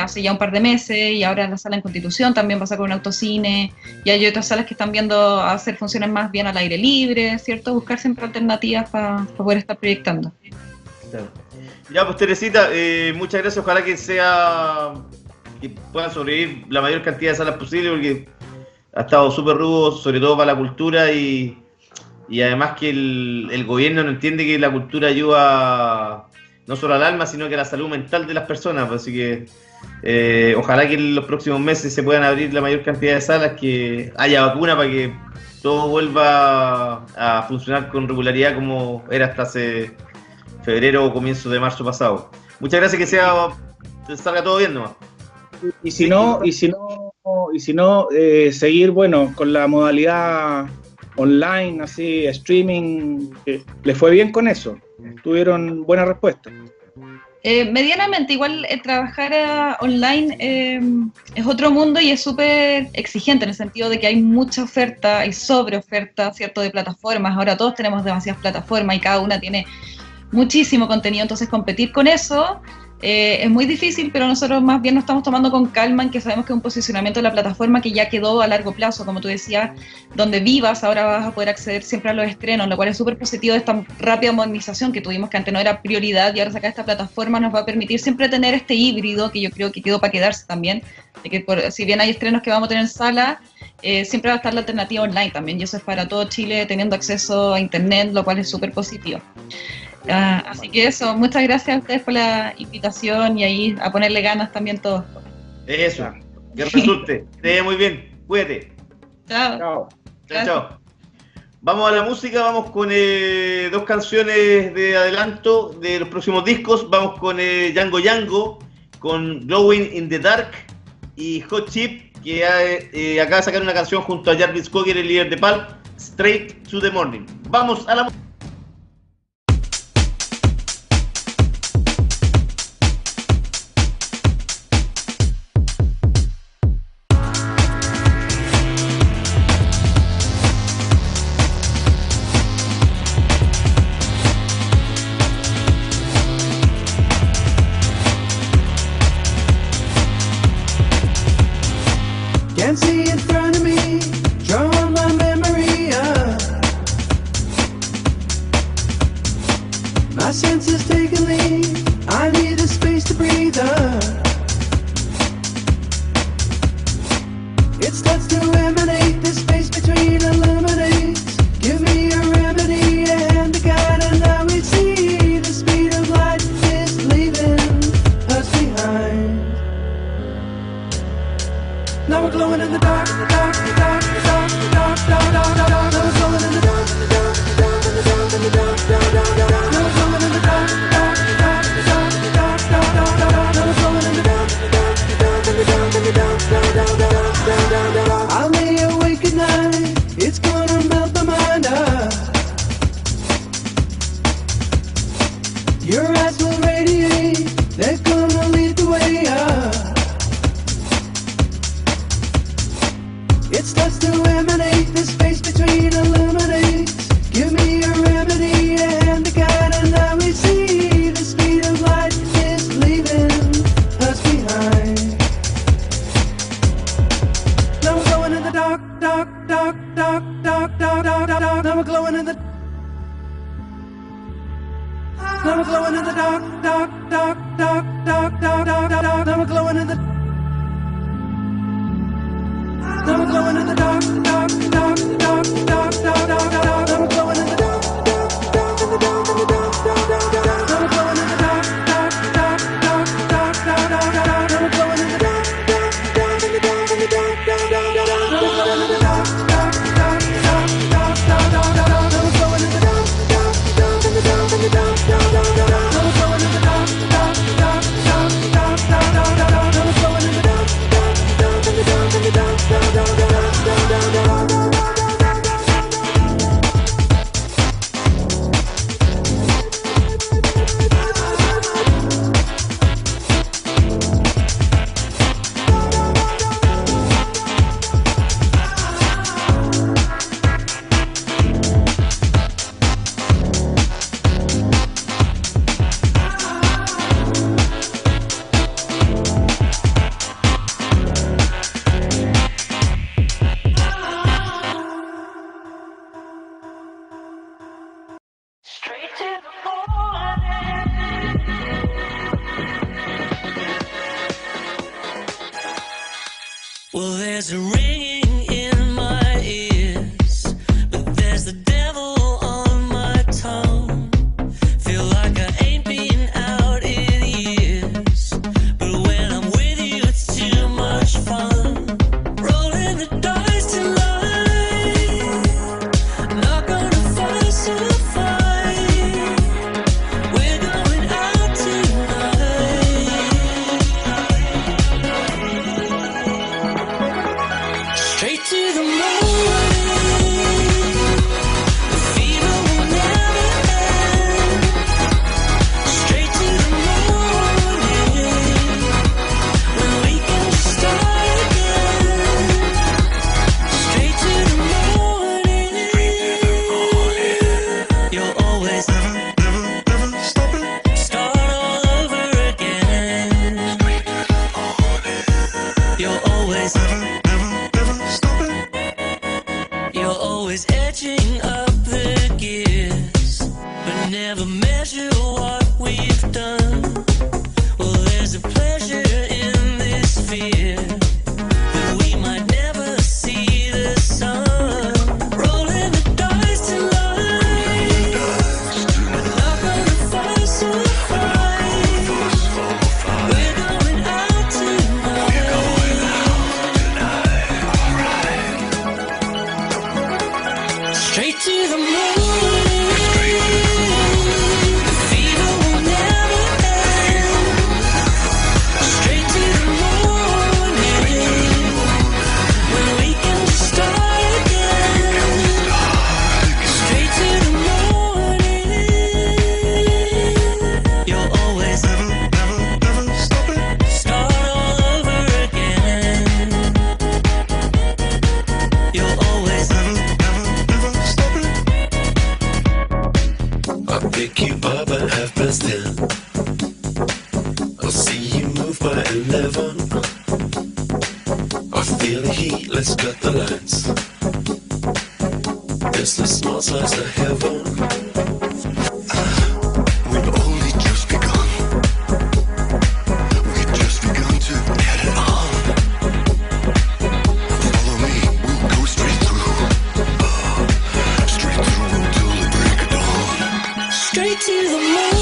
hace ya un par de meses, y ahora la sala en Constitución también va a sacar un autocine, y hay otras salas que están viendo hacer funciones más bien al aire libre, ¿cierto? Buscar siempre alternativas para pa poder estar proyectando. Ya, pues Teresita, muchas gracias, ojalá que sea, que puedan sobrevivir la mayor cantidad de salas posible, porque ha estado súper rudo, sobre todo para la cultura y, y además que el, el, gobierno no entiende que la cultura ayuda no solo al alma, sino que a la salud mental de las personas. Así que eh, ojalá que en los próximos meses se puedan abrir la mayor cantidad de salas, que haya vacuna para que todo vuelva a funcionar con regularidad como era hasta hace febrero o comienzo de marzo pasado. Muchas gracias, que sea salga todo bien nomás. Y si no, y si no, y si no, eh, seguir, bueno, con la modalidad online, así, streaming, eh, ¿le fue bien con eso? ¿Tuvieron buena respuesta? Eh, medianamente, igual eh, trabajar eh, online eh, es otro mundo y es súper exigente en el sentido de que hay mucha oferta, hay sobreoferta, ¿cierto?, de plataformas. Ahora todos tenemos demasiadas plataformas y cada una tiene muchísimo contenido, entonces competir con eso eh, es muy difícil, pero nosotros más bien nos estamos tomando con calma en que sabemos que es un posicionamiento de la plataforma que ya quedó a largo plazo, como tú decías, donde vivas, ahora vas a poder acceder siempre a los estrenos, lo cual es súper positivo esta rápida modernización que tuvimos, que antes no era prioridad y ahora sacar esta plataforma nos va a permitir siempre tener este híbrido que yo creo que quedó para quedarse también, de que por- si bien hay estrenos que vamos a tener en sala, eh, siempre va a estar la alternativa online también, y eso es para todo Chile teniendo acceso a internet, lo cual es súper positivo. Ah, así que eso, muchas gracias a ustedes por la invitación y ahí a ponerle ganas también todos. Eso, que resulte. Te vaya muy bien, cuídate. Chao. Chao. Chao. Vamos a la música, vamos con eh, dos canciones de adelanto de los próximos discos. Vamos con eh, Django Django, con Glowing in the Dark y Hot Chip, que eh, eh, acaba de sacar una canción junto a Jarvis Cocker, el líder de Pulp, Straight to the Morning. Vamos a la música. To the morning.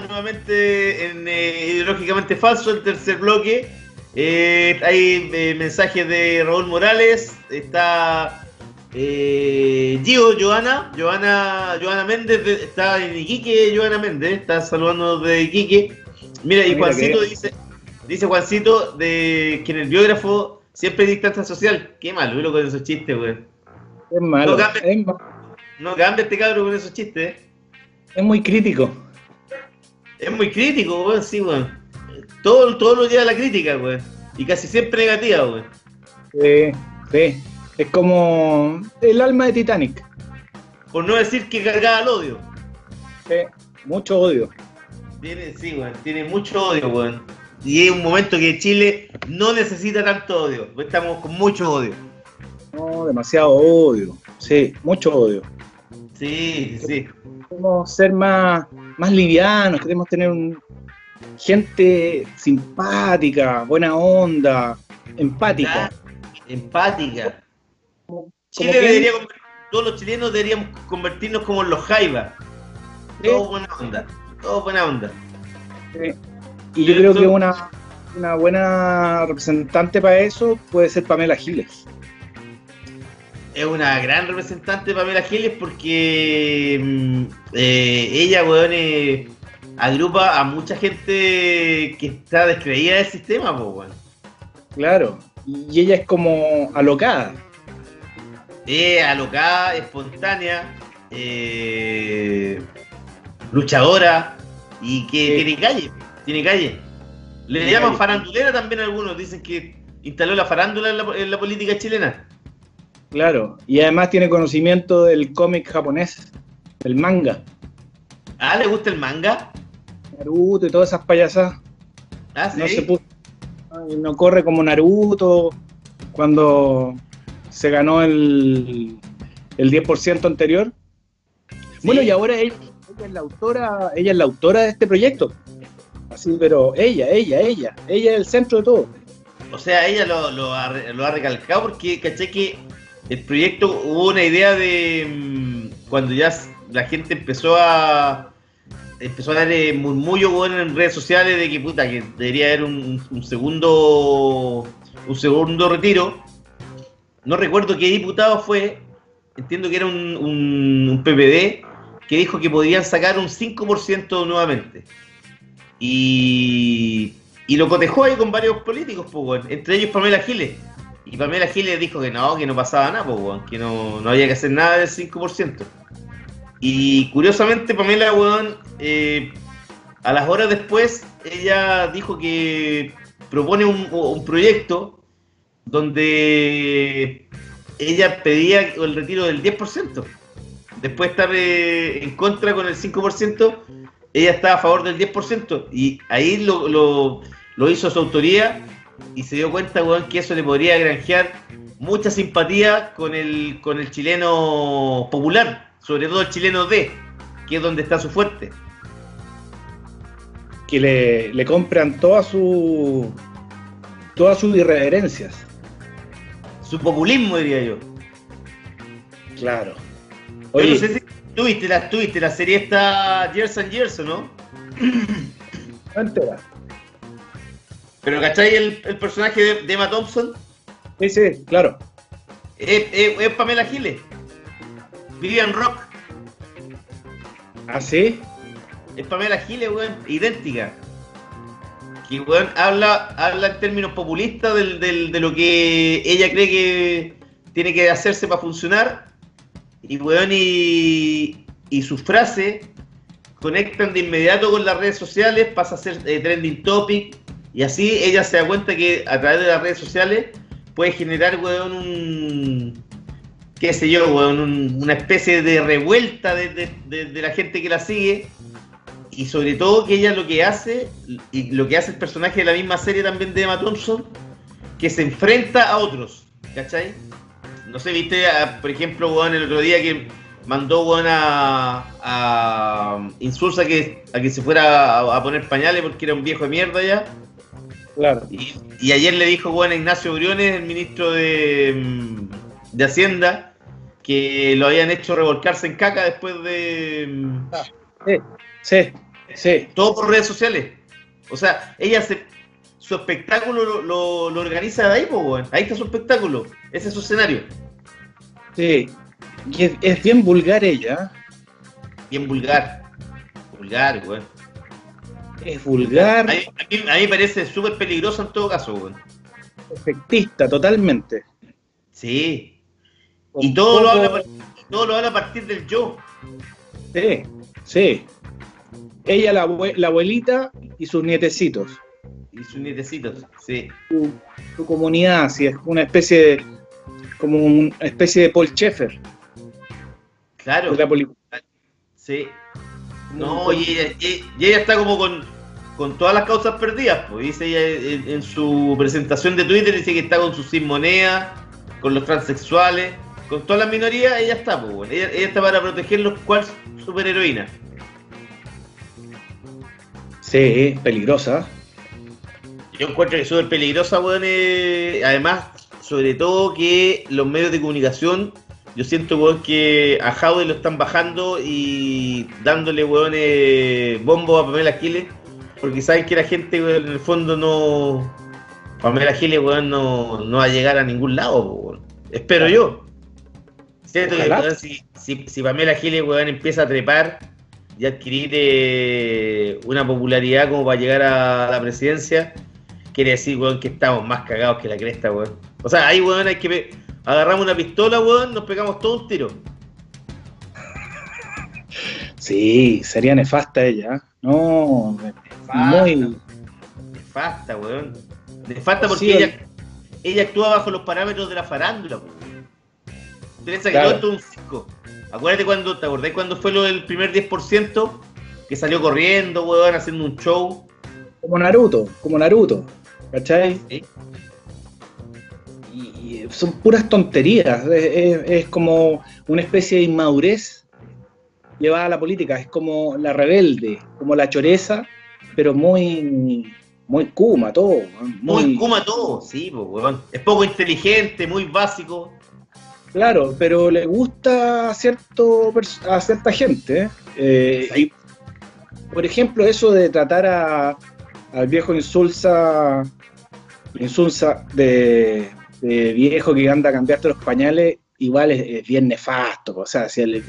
Nuevamente en eh, Ideológicamente Falso, el tercer bloque. Eh, hay eh, mensajes de Raúl Morales, está Gio, Joana, Joana, Joana Méndez, de- está en Iquique, Joana Méndez, está saludando de Iquique. Mira, y Mira Juancito dice, dice Juancito de que en el biógrafo siempre hay distancia social. Qué malo, velo con esos chistes, güey. Es malo. No cambia. Es, ma- No cambia este cabro con esos chistes, es muy crítico. Es muy crítico, weón, sí, weón. Todo, todo lo lleva a la crítica, weón. Y casi siempre negativa, weón. Sí, sí. Es como el alma de Titanic. Por no decir que cargaba al odio. Sí, mucho odio. Tiene, sí, weón. Tiene mucho odio, weón. Y es un momento que Chile no necesita tanto odio. Estamos con mucho odio. No, demasiado odio. Sí, mucho odio. Sí, sí. Queremos ser más, más livianos, queremos tener un- gente simpática, buena onda, empática. Empática. Como Chile que- debería, todos los chilenos deberíamos convertirnos como en los jaivas. Todo buena onda. Todo buena onda. Sí. Y yo creo que una, una buena representante para eso puede ser Pamela Giles. Es una gran representante Pamela Giles porque mm, eh, ella, weón, eh, agrupa a mucha gente que está descreída del sistema, po, weón. Claro. Y ella es como alocada. Es alocada, espontánea, eh, luchadora y que tiene calle, tiene calle. Le llaman farandulera también algunos, dicen que instaló la farándula en la, en la política chilena. Claro. Y además tiene conocimiento del cómic japonés, del manga. Ah, ¿le gusta el manga? Naruto y todas esas payasas. Ah, sí. No se puso. No corre como Naruto cuando se ganó el, el 10% anterior. Bueno, y ahora ella, ella es la autora, ella es la autora de este proyecto. Así, pero ella, ella, ella, ella es el centro de todo. O sea, ella lo, lo ha, lo ha recalcado porque caché que el proyecto hubo una idea de mm, cuando ya la gente empezó a empezó a dar murmullo en redes sociales de que puta que debería haber un, un segundo un segundo retiro. No recuerdo qué diputado fue, entiendo que era un, PPD que dijo que podían sacar un 5% nuevamente. Y, y lo cotejó ahí con varios políticos, entre ellos Pamela Giles. Y Pamela Giles dijo que no, que no pasaba nada, que no, no había que hacer nada del 5%. Y curiosamente Pamela, weón, eh, a las horas después, ella dijo que propone un, proyecto donde ella pedía el retiro del 10%. Después de estar eh, en contra con el 5%, ella estaba a favor del 10%. Y ahí lo, lo hizo su autoría y se dio cuenta, weón, que eso le podría granjear mucha simpatía con el, con el chileno popular, sobre todo el chileno D, que es donde está su fuerte. Que le, le compran todas sus todas sus irreverencias. Su populismo, diría yo. Claro. Yo Oye, no sé si tuviste la, tuviste la serie esta Years and Years, ¿o ¿no? no entera. Pero ¿cachai el, el personaje de, de Emma Thompson? Sí, sí, claro. Es Pamela Giles. Vivian Rock. ¿Ah, sí? Es Pamela Giles, weón. Idéntica. Que, weón, habla, habla en términos populistas del- del- de lo que ella cree que tiene que hacerse para funcionar. Y, weón, y, y sus frases conectan de inmediato con las redes sociales, pasa a ser eh, trending topic. Y así ella se da cuenta que a través de las redes sociales puede generar, weón, un. qué sé yo, weón, un- una especie de revuelta de, de- la gente que la sigue. Y sobre todo que ella lo que hace, y lo que hace el personaje de la misma serie también de Emma Thompson, que se enfrenta a otros, ¿cachai? No sé, viste, por ejemplo, weón, el otro día que mandó weón a, a Insulsa que, a que se fuera a, a poner pañales porque era un viejo de mierda ya. Claro. Y, y ayer le dijo a Ignacio Briones, el ministro de, mm, de Hacienda, que lo habían hecho revolcarse en caca después de... mm, Sí, sí. todo por redes sociales. O sea, ella se, su espectáculo lo, lo- lo organiza de ahí, pues, weón. Ahí está su espectáculo. Ese es su escenario. Sí. Y es, es bien vulgar ella. Bien vulgar. Vulgar, weón. Es vulgar, A mí, a mí- a mí me parece súper peligroso en todo caso, weón. efectista, totalmente. Sí. Con Y todo, lo habla, todo lo habla a partir del yo. Sí, sí. Ella, la, la abuelita y sus nietecitos. Y sus nietecitos. Sí. Su, su comunidad, sí, es una especie de. como una especie de Paul Schaeffer Claro. de la. Sí. No, y ella, y- y ella está como con, con todas las causas perdidas. Pues dice ella en, en su presentación de Twitter, dice que está con sus sin moneda, con los transexuales, con todas las minorías, ella está, pues, bueno. ella, ella está para protegerlos, cual superheroína. Sí, peligrosa. Yo encuentro que es súper peligrosa, weón. eh, además, sobre todo que los medios de comunicación, yo siento, weón, que a Jaude lo están bajando y dándole, weón, eh, bombo a Pamela Giles, porque saben que la gente, weón, en el fondo no. Pamela Giles, weón, no, no va a llegar a ningún lado, weón. Espero yo. Siento que, weón, si, si, si Pamela Giles, weón, empieza a trepar y adquirir eh, una popularidad como para llegar a la presidencia, quiere decir, weón, que estamos más cagados que la cresta, weón. O sea, ahí, weón, hay que... Agarramos una pistola, weón, nos pegamos todo un tiro. Sí, sería nefasta ella. ¿eh? No, muy. Nefasta, weón. Nefasta porque Sí, ella, ella actúa bajo los parámetros de la farándula, weón. Que Claro. todo esto es un circo. Acuérdate cuando, ¿te acordás cuando fue lo del primer 10%? Que salió corriendo, weón, haciendo un show. Como Naruto, como Naruto. ¿Cachai? Sí. Y, son puras tonterías. Es, es- es como una especie de inmadurez llevada a la política. Es como la rebelde, como la choreza, pero muy, muy kuma todo. Muy Muy, kuma todo, sí, pues, weón. Es poco inteligente, muy básico. Claro, pero le gusta a, cierto, a cierta gente. ¿eh? Eh, y, por ejemplo, eso de tratar a, al viejo insulsa, insulsa de, de viejo que anda a cambiarte los pañales, igual es, es bien nefasto. O sea, si el-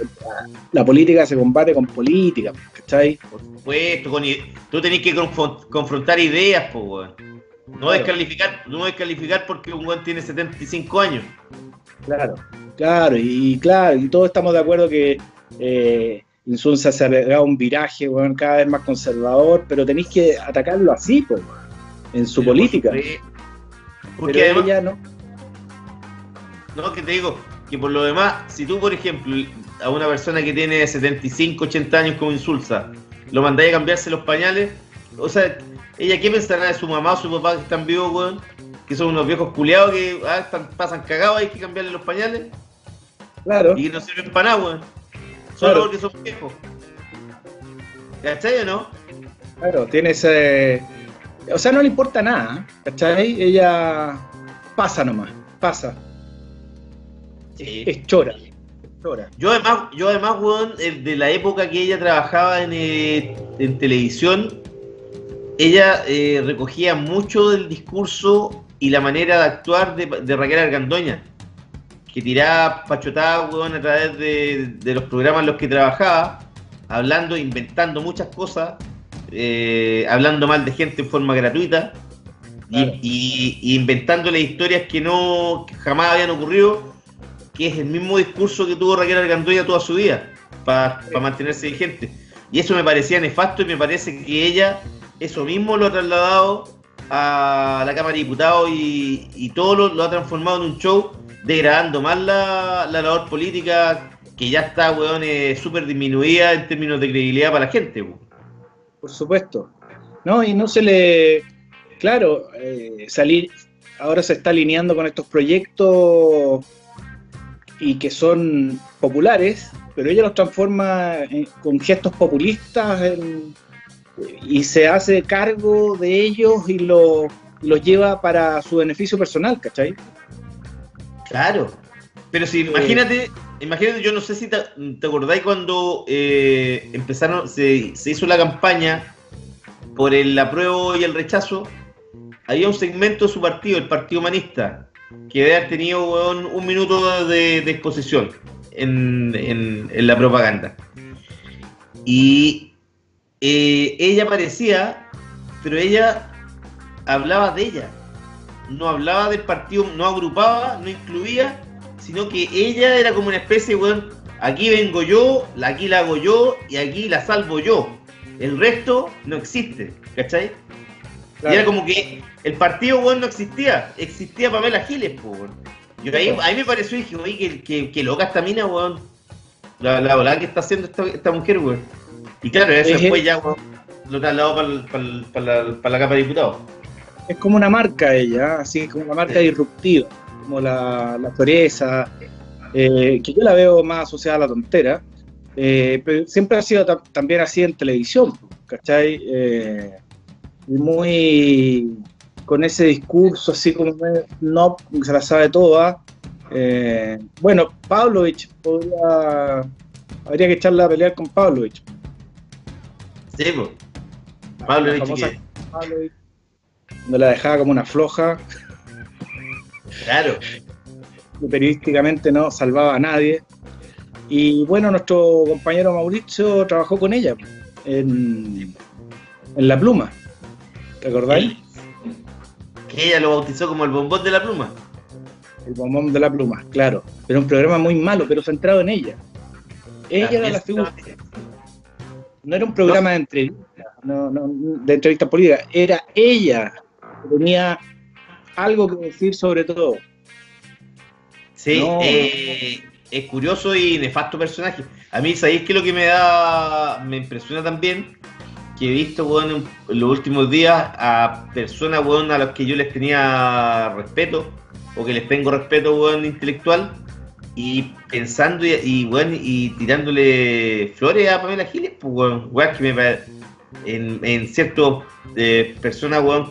la política se combate con política, ¿cachai? Por supuesto, con tú tenés que confron- confrontar ideas, pues, weón. No Claro. descalificar, no descalificar porque un weón tiene 75 años. Claro, claro, y, claro, y todos estamos de acuerdo que eh, Insunza se ha pegado un viraje, weón, cada vez más conservador, pero tenéis que atacarlo así, pues, en su Pero política. Porque Pero además, ella no. No, que te digo, que por lo demás, si tú, por ejemplo, a una persona que tiene 75, 80 años como insulsa, lo mandáis a cambiarse los pañales, o sea, ella qué pensará de su mamá o su papá que están vivos, weón, que son unos viejos culiados que ah, están- pasan cagados, hay que cambiarle los pañales Claro, y que no sirven para nada, weón. Solo Claro. porque son viejos. ¿Cachai o no? claro, tiene ese. O sea, no le importa nada, ¿cachai? Ella pasa nomás, pasa. Sí. Es chora. es chora. Yo además, yo además, weón, eh, de la época que ella trabajaba en, eh, en televisión, ella eh, recogía mucho del discurso y la manera de actuar de, de Raquel Argandoña. que tiraba pachotadas, weón, a través de, de los programas en los que trabajaba, hablando, inventando muchas cosas, eh, hablando mal de gente en forma gratuita y, Claro. y- y inventándole historias que no que jamás habían ocurrido, que es el mismo discurso que tuvo Raquel Argandoya toda su vida, para mantenerse vigente. Y eso me parecía nefasto y me parece que ella eso mismo lo ha trasladado a la Cámara de Diputados y, y todo lo, lo ha transformado en un show, degradando más la, la labor política que ya está, weón, eh, súper disminuida en términos de credibilidad para la gente. weón. Por supuesto. No, y no se le. Claro, eh, salir. Ahora se está alineando con estos proyectos y que son populares, pero ella los transforma en- con gestos populistas en- y se hace cargo de ellos y lo- y los lleva para su beneficio personal, ¿cachai? Claro. Pero si imagínate, imagínate, yo no sé si te, te acordáis cuando eh, empezaron, se, se hizo la campaña por el apruebo y el rechazo, había un segmento de su partido, el Partido Humanista, que debe haber tenido weón, un minuto de, de exposición en, en- en la propaganda. Y eh, ella aparecía, pero ella hablaba de ella. No hablaba del partido, no agrupaba, no incluía, sino que ella era como una especie, weón, aquí vengo yo, aquí la hago yo y aquí la salvo yo. El resto no existe, ¿cachai? Claro. Y era como que el partido, weón, no existía. Existía Pamela Giles, weón. Yo ahí, ahí me pareció y dije, oye, que, que, que loca esta mina, weón. La, la volada que está haciendo esta, esta mujer, weón. Y claro, eso Es- después ya, weón, lo trasladó para la, pa la capa de diputados. Es como una marca ella, así como una marca disruptiva, como la, la Toresa, eh, que yo la veo más asociada a la tontera, eh, pero siempre ha sido ta- también así en televisión, ¿cachai? Eh, muy con ese discurso así como no se la sabe toda. Eh, bueno, Pavlovich podría, habría que echarla a pelear con Pavlovich. Sí, pues. Famosa que. Pavlovich, no la dejaba como una floja. Claro. periodísticamente no salvaba a nadie. Y bueno, nuestro compañero Mauricio trabajó con ella en, en La Pluma. ¿Recordáis? Que ella lo bautizó como el bombón de la pluma. El bombón de La Pluma, claro. Pero un programa muy malo, pero centrado en ella. Ella era la figura. No era un programa de entrevistas, no, no, de entrevistas políticas. Era ella que tenía algo que decir sobre todo. Sí, No. eh, es curioso y nefasto personaje. A mí, ¿sabéis qué es lo que me da, me impresiona también? Que he visto, weón, en, los últimos días a personas, weón, a las que yo les tenía respeto, o que les tengo respeto, weón, intelectual, y pensando y, y, y tirándole flores a Pamela Giles, pues, weón, weón, que me en, en ciertas eh, personas, weón,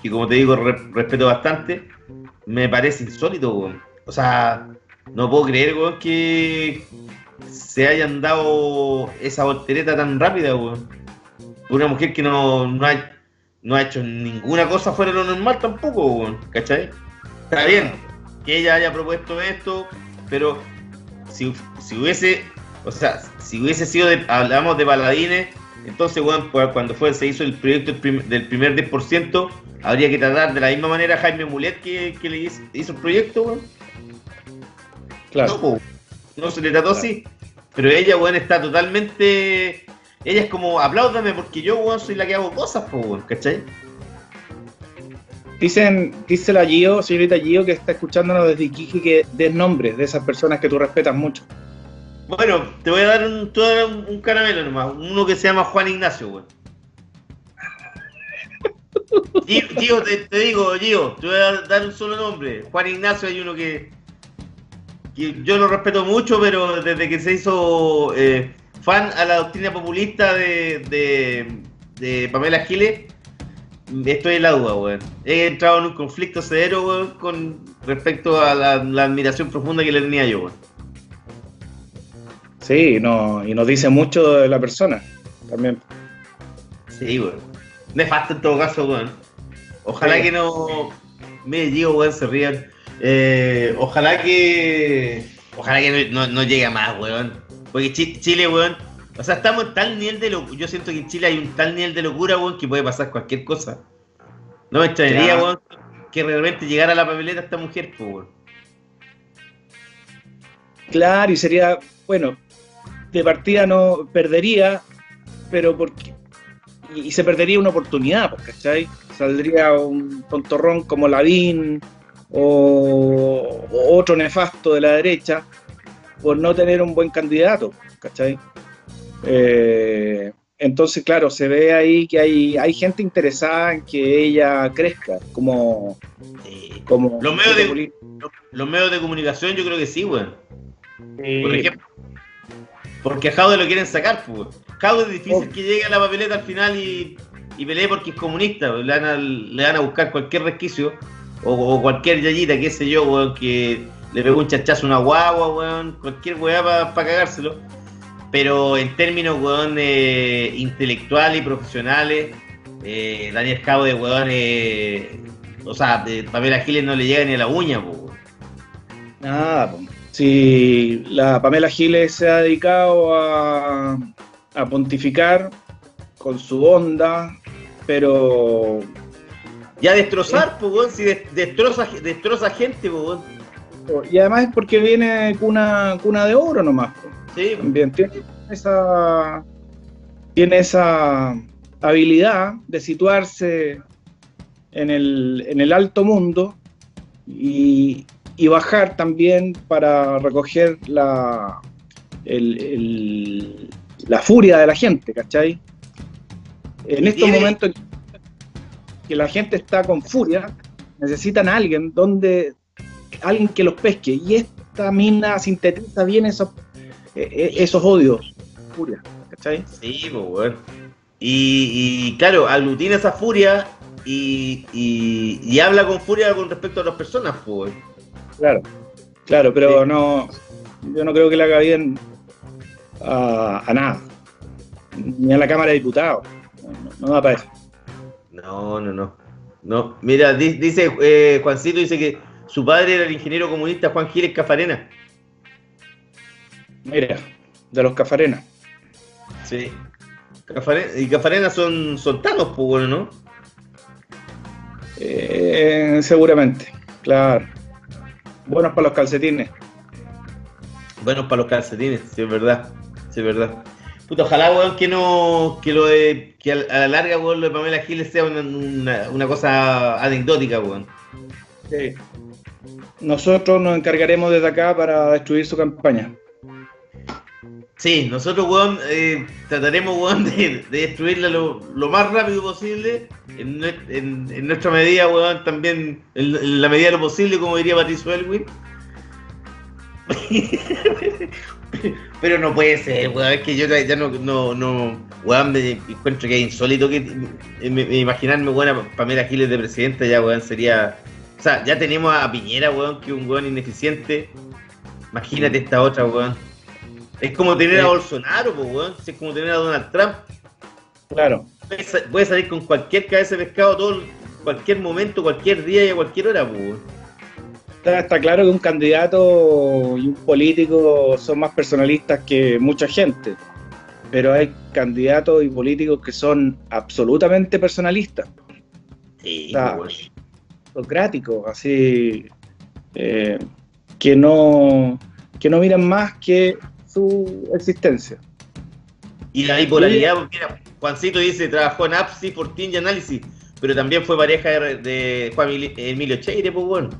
que, como te digo, re- respeto bastante, me parece insólito, weón. O sea, no puedo creer, weón, que se hayan dado esa voltereta tan rápida, weón. Una mujer que no, no, ha, no ha hecho ninguna cosa fuera de lo normal tampoco. ¿Cachai? Está bien que ella haya propuesto esto, pero si, si hubiese, o sea, si hubiese sido, de, hablamos de paladines, entonces, weón, pues, cuando fue, se hizo el proyecto del prim- del primer 10%, habría que tratar de la misma manera a Jaime Mulet que, que le hizo, hizo el proyecto, weón. Claro. No, no se le trató así. Pero ella, weón, está totalmente. Ella es como, apláudame porque yo, weón, soy la que hago cosas, po, weón, ¿cachai? Dicen, dice la Gio, señorita Gio, que está escuchándonos desde Iquique, que des nombres de esas personas que tú respetas mucho. Bueno, te voy a dar un, te voy a dar un, un caramelo nomás, uno que se llama Juan Ignacio, weón. Gio, Gio, te, te digo, Gio, te voy a dar un solo nombre. Juan Ignacio hay uno que, que yo lo respeto mucho, pero desde que se hizo eh, fan a la doctrina populista de, de, de Pamela Giles, estoy en la duda, weón. He entrado en un conflicto severo, weón, con respecto a la, la admiración profunda que le tenía yo, weón. Sí, no, y nos dice mucho de la persona también. Sí, weón. Nefasto en todo caso, weón. Ojalá Sí. que no me digo, weón, se rían. Eh, ojalá que. Ojalá que no, no, no llegue a más, weón. Porque Chi- Chile, weón. O sea, estamos en tal nivel de locura. Yo siento que en Chile hay un tal nivel de locura, weón, que puede pasar cualquier cosa. No me extrañaría, weón, que realmente llegara a la papeleta esta mujer, pues, weón. Claro, y sería, bueno, de partida no perdería, pero porque. Y, se perdería una oportunidad, ¿cachai? Saldría un tontorrón como Lavín o, o otro nefasto de la derecha por no tener un buen candidato, ¿cachai? Eh, entonces, claro, se ve ahí que hay, hay gente interesada en que ella crezca como. Eh, como Los medios de- los, los medios de comunicación, yo creo que sí, weón. Por ejemplo. Porque a Jaude lo quieren sacar, pues. weón. Jaude es difícil Obvio. que llegue a la papeleta al final y, y pelee porque es comunista. weón. Le van a, le van a buscar cualquier resquicio o, o cualquier yayita, qué sé yo, weón, que le pegó un chachazo a una guagua, weón. Cualquier weá para cagárselo. Pero en términos, weón, eh, intelectuales y profesionales, eh, Daniel Jaude, weón, eh, o sea, de Pamela Giles no le llega ni a la uña, weón. Nada, si la Pamela Giles se ha dedicado a, a pontificar con su onda, pero Y a destrozar, pues, weón, si des- destroza, destroza gente, pues, weón. Y además es porque viene cuna, cuna de oro nomás. Sí, También tiene esa tiene esa habilidad de situarse en el, en el alto mundo y, y bajar también para recoger la, el- el- la furia de la gente, ¿cachai? En estos tiene- momentos en que la gente está con furia, necesitan a alguien donde alguien que los pesque y esta mina sintetiza bien esos, eh, eh, esos odios, furia, ¿cachai? sí, pues, weón. Y, y, claro, aglutina esa furia y, y, y habla con furia con respecto a las personas, pues. Claro, claro, pero Sí. no, yo no creo que le haga bien a, a nada, ni a la Cámara de Diputados, no, no- no da para eso. No, no, no. No, mira, di- dice eh, Juancito, dice que su padre era el ingeniero comunista Juan Giles Cafarena. Mira, de los Cafarenas. Sí. Cafarena, y Cafarena son, son tanos, pues, bueno, ¿no? Eh, seguramente, claro. Buenos para los calcetines. Buenos para los calcetines, sí es verdad. Sí es verdad. Puta, ojalá, weón, que no. Que lo de. Que a a la larga, weón, lo de Pamela Giles sea una, una, una cosa anecdótica, weón. Sí. Nosotros nos encargaremos desde acá para destruir su campaña. Sí, nosotros, weón, eh, trataremos, weón, de, de destruirla lo, lo más rápido posible. En, en- en nuestra medida, weón, también. En, la medida de lo posible, como diría Patricio Elwin. Pero no puede ser, weón. Es que yo ya no, no, no weón, me encuentro que es insólito que me- me imaginarme, weón, a Pamela Giles de presidenta, ya, weón, sería. O sea, ya tenemos a Piñera, weón, que es un weón ineficiente. Imagínate esta otra, weón. Es como tener a Sí. Bolsonaro, pues, weón. Es como tener a Donald Trump. Claro, Puede sa- Puede salir con cualquier cabeza de pescado todo, cualquier momento, cualquier día y a cualquier hora, pues, weón. está, está claro que un candidato y un político son más personalistas que mucha gente, pero hay candidatos y políticos que son absolutamente personalistas, Sí, pues, así eh, que no que no miran más que su existencia. Y la bipolaridad, mira, Juancito dice, trabajó en APSI, Fortín y Análisis, pero también fue pareja de, de Juan Emilio- Cheire, pues, weón.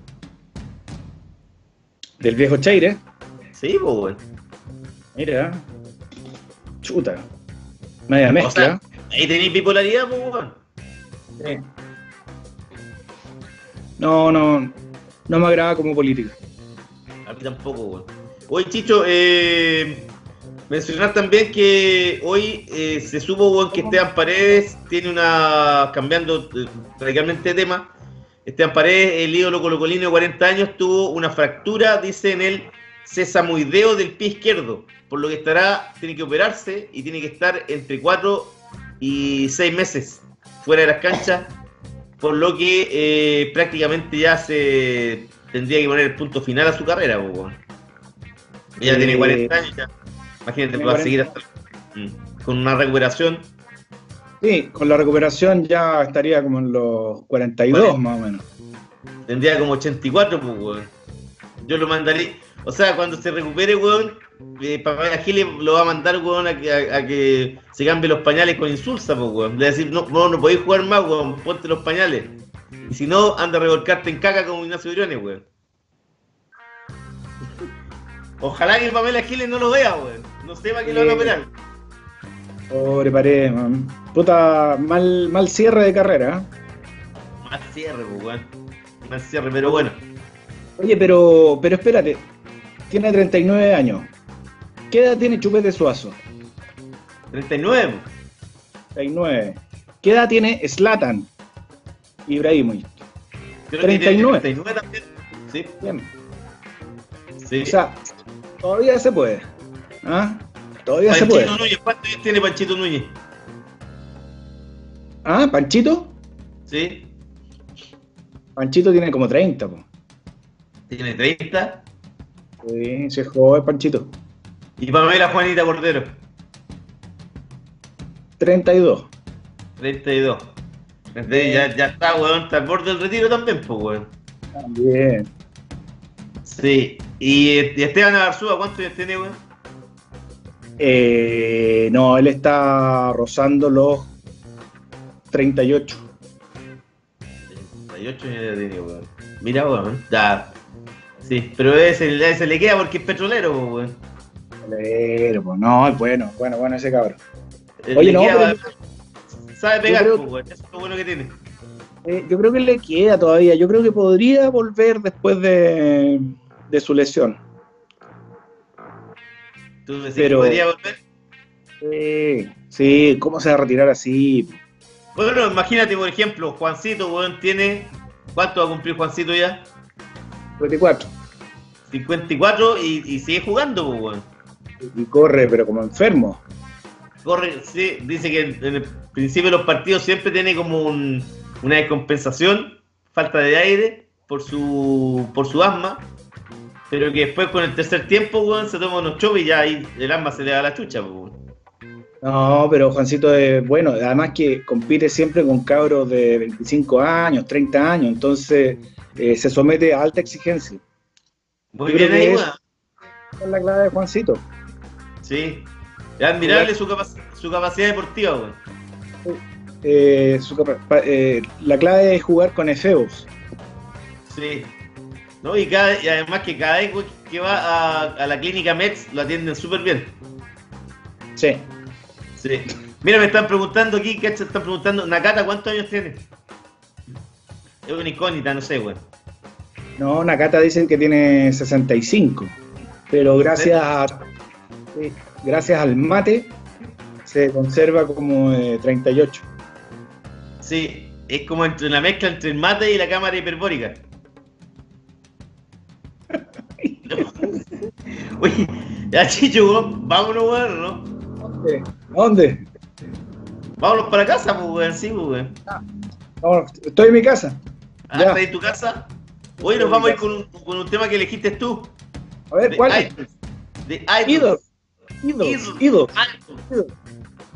Del viejo Cheire, Sí, pues, weón. mira, chuta, media O mezcla. sea, ahí tenéis bipolaridad, pues. Sí. No, no, no me agrada como política. A mí tampoco, weón. Oye, Chicho, eh, mencionar también que hoy eh, se supo, weón, que Esteban Paredes tiene una. cambiando eh, radicalmente de tema. Esteban Paredes, el ídolo colocolino de 40 años, tuvo una fractura, dice en el sesamoideo del pie izquierdo. Por lo que estará, tiene que operarse y tiene que estar entre 4 y 6 meses fuera de las canchas. Por lo que eh, prácticamente ya se tendría que poner el punto final a su carrera, weón. Ella Eh, tiene 40 años ya. Imagínate, va a 40. seguir hasta. Mm. Con una recuperación. Sí, con la recuperación ya estaría como en los 42 Bueno. más o menos. Tendría como 84, pues, weón. Yo lo mandaría. O sea, cuando se recupere, weón, eh, Pamela Giles lo va a mandar, weón, a que, a, a que se cambie los pañales con insulsa, pues, weón. Le va a decir, no, no, no podéis jugar más, weón, ponte los pañales. Y si no, anda a revolcarte en caca como Ignacio Briones, weón. Ojalá que Pamela Giles no lo vea, weón. No sepa que lo van a operar. Pobre pared, man. Puta, mal, mal cierre de carrera. ¿eh? Más cierre, pues, weón. Más cierre, pero bueno. Oye, pero, pero espérate. Tiene 39 años. ¿Qué edad tiene Chupete Suazo? 39, 39. ¿Qué edad tiene Slatan Ibrahimovic? Creo que tiene 39. 39 también. Sí, Bien. sí. O sea, todavía se puede. ¿Ah? Todavía se puede. Panchito Núñez, ¿cuántos años tiene Panchito Núñez? ¿Ah? ¿Panchito? ¿Sí? Panchito tiene como 30, po. Tiene 30. Sí, se joven Panchito. Y Pamela Juanita Cordero, 32. 32. Entonces ya, ya está, weón, está al borde del retiro también, pues, weón. También. Sí. Y, y Esteban Arzúa, ¿cuántos años tiene, weón? Eh, no, él está rozando los 38. 38 años ya tiene, weón. Mira, weón. Ya. Sí, pero ese, ese le queda porque es petrolero, pues, weón. Pero, no, es bueno, bueno, bueno ese cabrón. Oye, no, queda, pero- sabe pegar, creo- pues. Eso es lo bueno que tiene. Eh, yo creo que le queda todavía. Yo creo que podría volver después de, de su lesión. Tú decís Pero- que podría volver. Sí, sí, ¿cómo se va a retirar así? Bueno, imagínate, por ejemplo, Juancito, weón, tiene. ¿Cuánto va a cumplir Juancito ya? 24. 54 y, y sigue jugando, pues, weón. Y corre, pero como enfermo. Corre, sí, dice que en, el principio de los partidos siempre tiene como un- una descompensación, falta de aire por su por su asma, pero que después con el tercer tiempo, weón, se toma unos chopes y ya ahí el asma se le da a la chucha, pues, weón. No, pero Juancito es bueno. Además que compite siempre con cabros de 25 años, 30 años. Entonces eh, se somete a alta exigencia. Muy bien ahí, es- es la clave de Juancito. Sí. Es admirable su, capac- su capacidad deportiva, weón. Eh, su capa- pa- eh, la clave es jugar con Efeos. Sí. ¿No? Y, cada, y además que cada vez que va a, a la clínica Mets lo atienden súper bien. Sí. Sí. Mira, me están preguntando aquí, ¿cachai? Están preguntando, Nakata, ¿cuántos años tiene? Es una incógnita, no sé, weón. No, Nakata dicen que tiene 65. Pero gracias a, sí, gracias al mate se conserva como de 38. Sí, es como entre la mezcla entre el mate y la cámara hiperbórica. Oye, ya chicho, vámonos, weón, ¿no? ¿Dónde? ¿Dónde? Vámonos para casa, pues, weón, sí, pues, weón. No, estoy en mi casa. Ah. ¿estás en tu casa? Hoy nos vamos a ir con un, con un tema que elegiste tú. A ver, De ¿cuál? De Idols. Idols. Idols. Idols. Idols.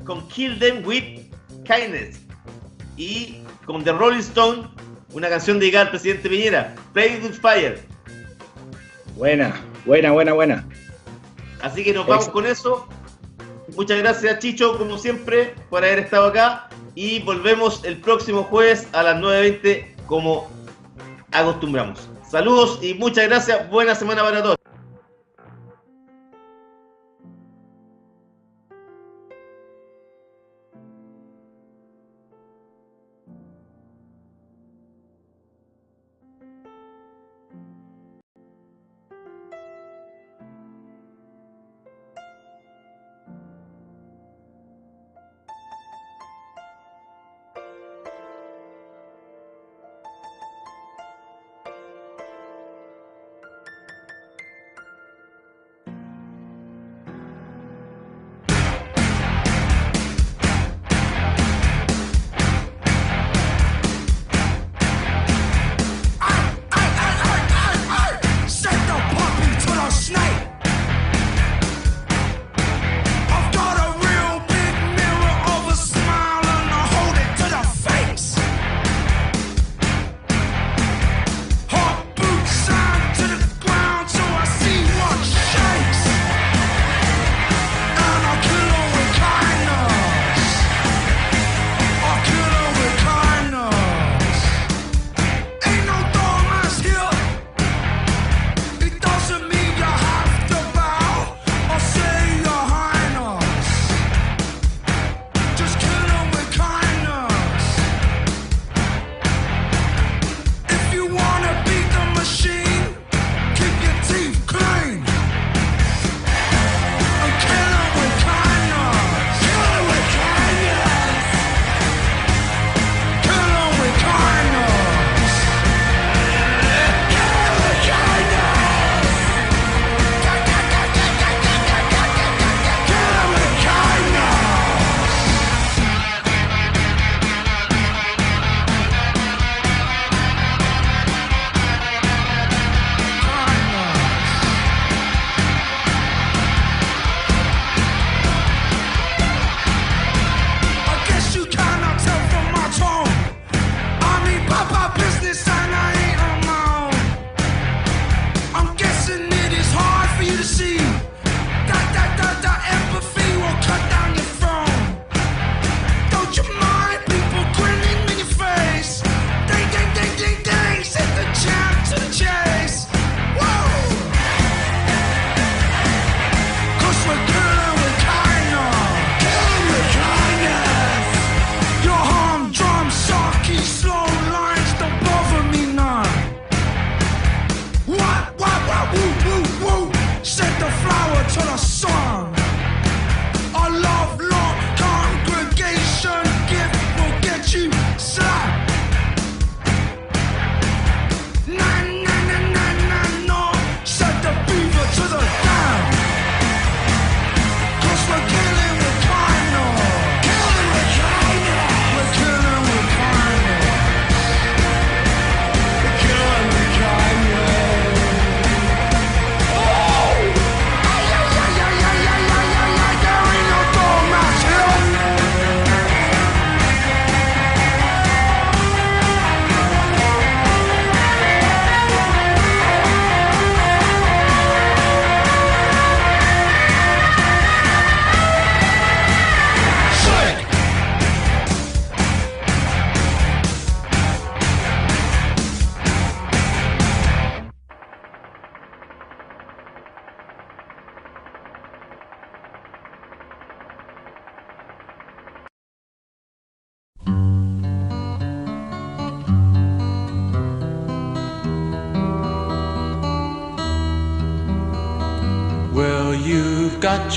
Con Kill Them With Kindness. Y con The Rolling Stone, una canción dedicada al presidente Piñera, Play With Fire. Buena, buena, buena, buena. Así que nos vamos con eso. Muchas gracias, Chicho, como siempre, por haber estado acá. Y volvemos el próximo jueves a las 9.20, como acostumbramos. Saludos y muchas gracias. Buena semana para todos.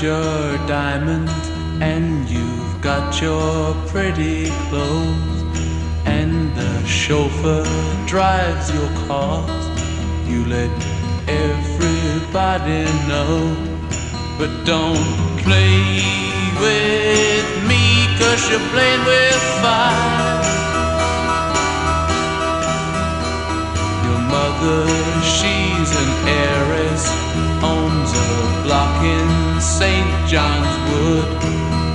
Your diamonds and you've got your pretty clothes and the chauffeur drives your cars. You let everybody know, but don't play with me cause you're playing with fire. Your mother, she's an heiress, owns a block in St. John's Wood,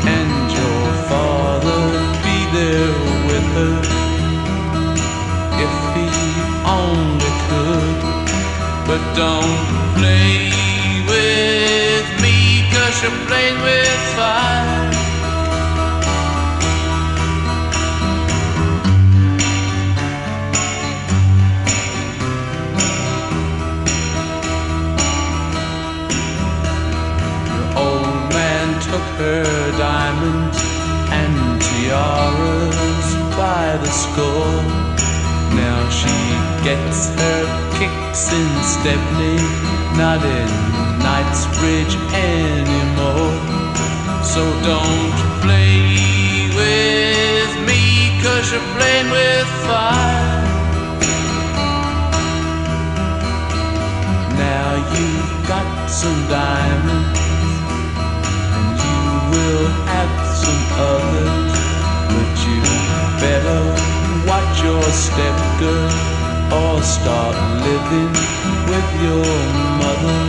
and your father be there with her if he only could. But don't play with me, cause you're playing with fire. Her diamonds and tiaras by the score. Now she gets her kicks in Stepney, not in Knightsbridge anymore. So don't play with me, cause you're playing with fire. Now you've got some diamonds, will have some others, but you better watch your step, girl, or start living with your mother.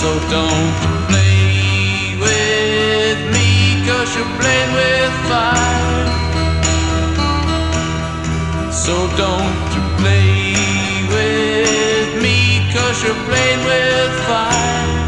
So don't play with me, cause you're playing with fire. So don't you play with me, cause you're playing with fire.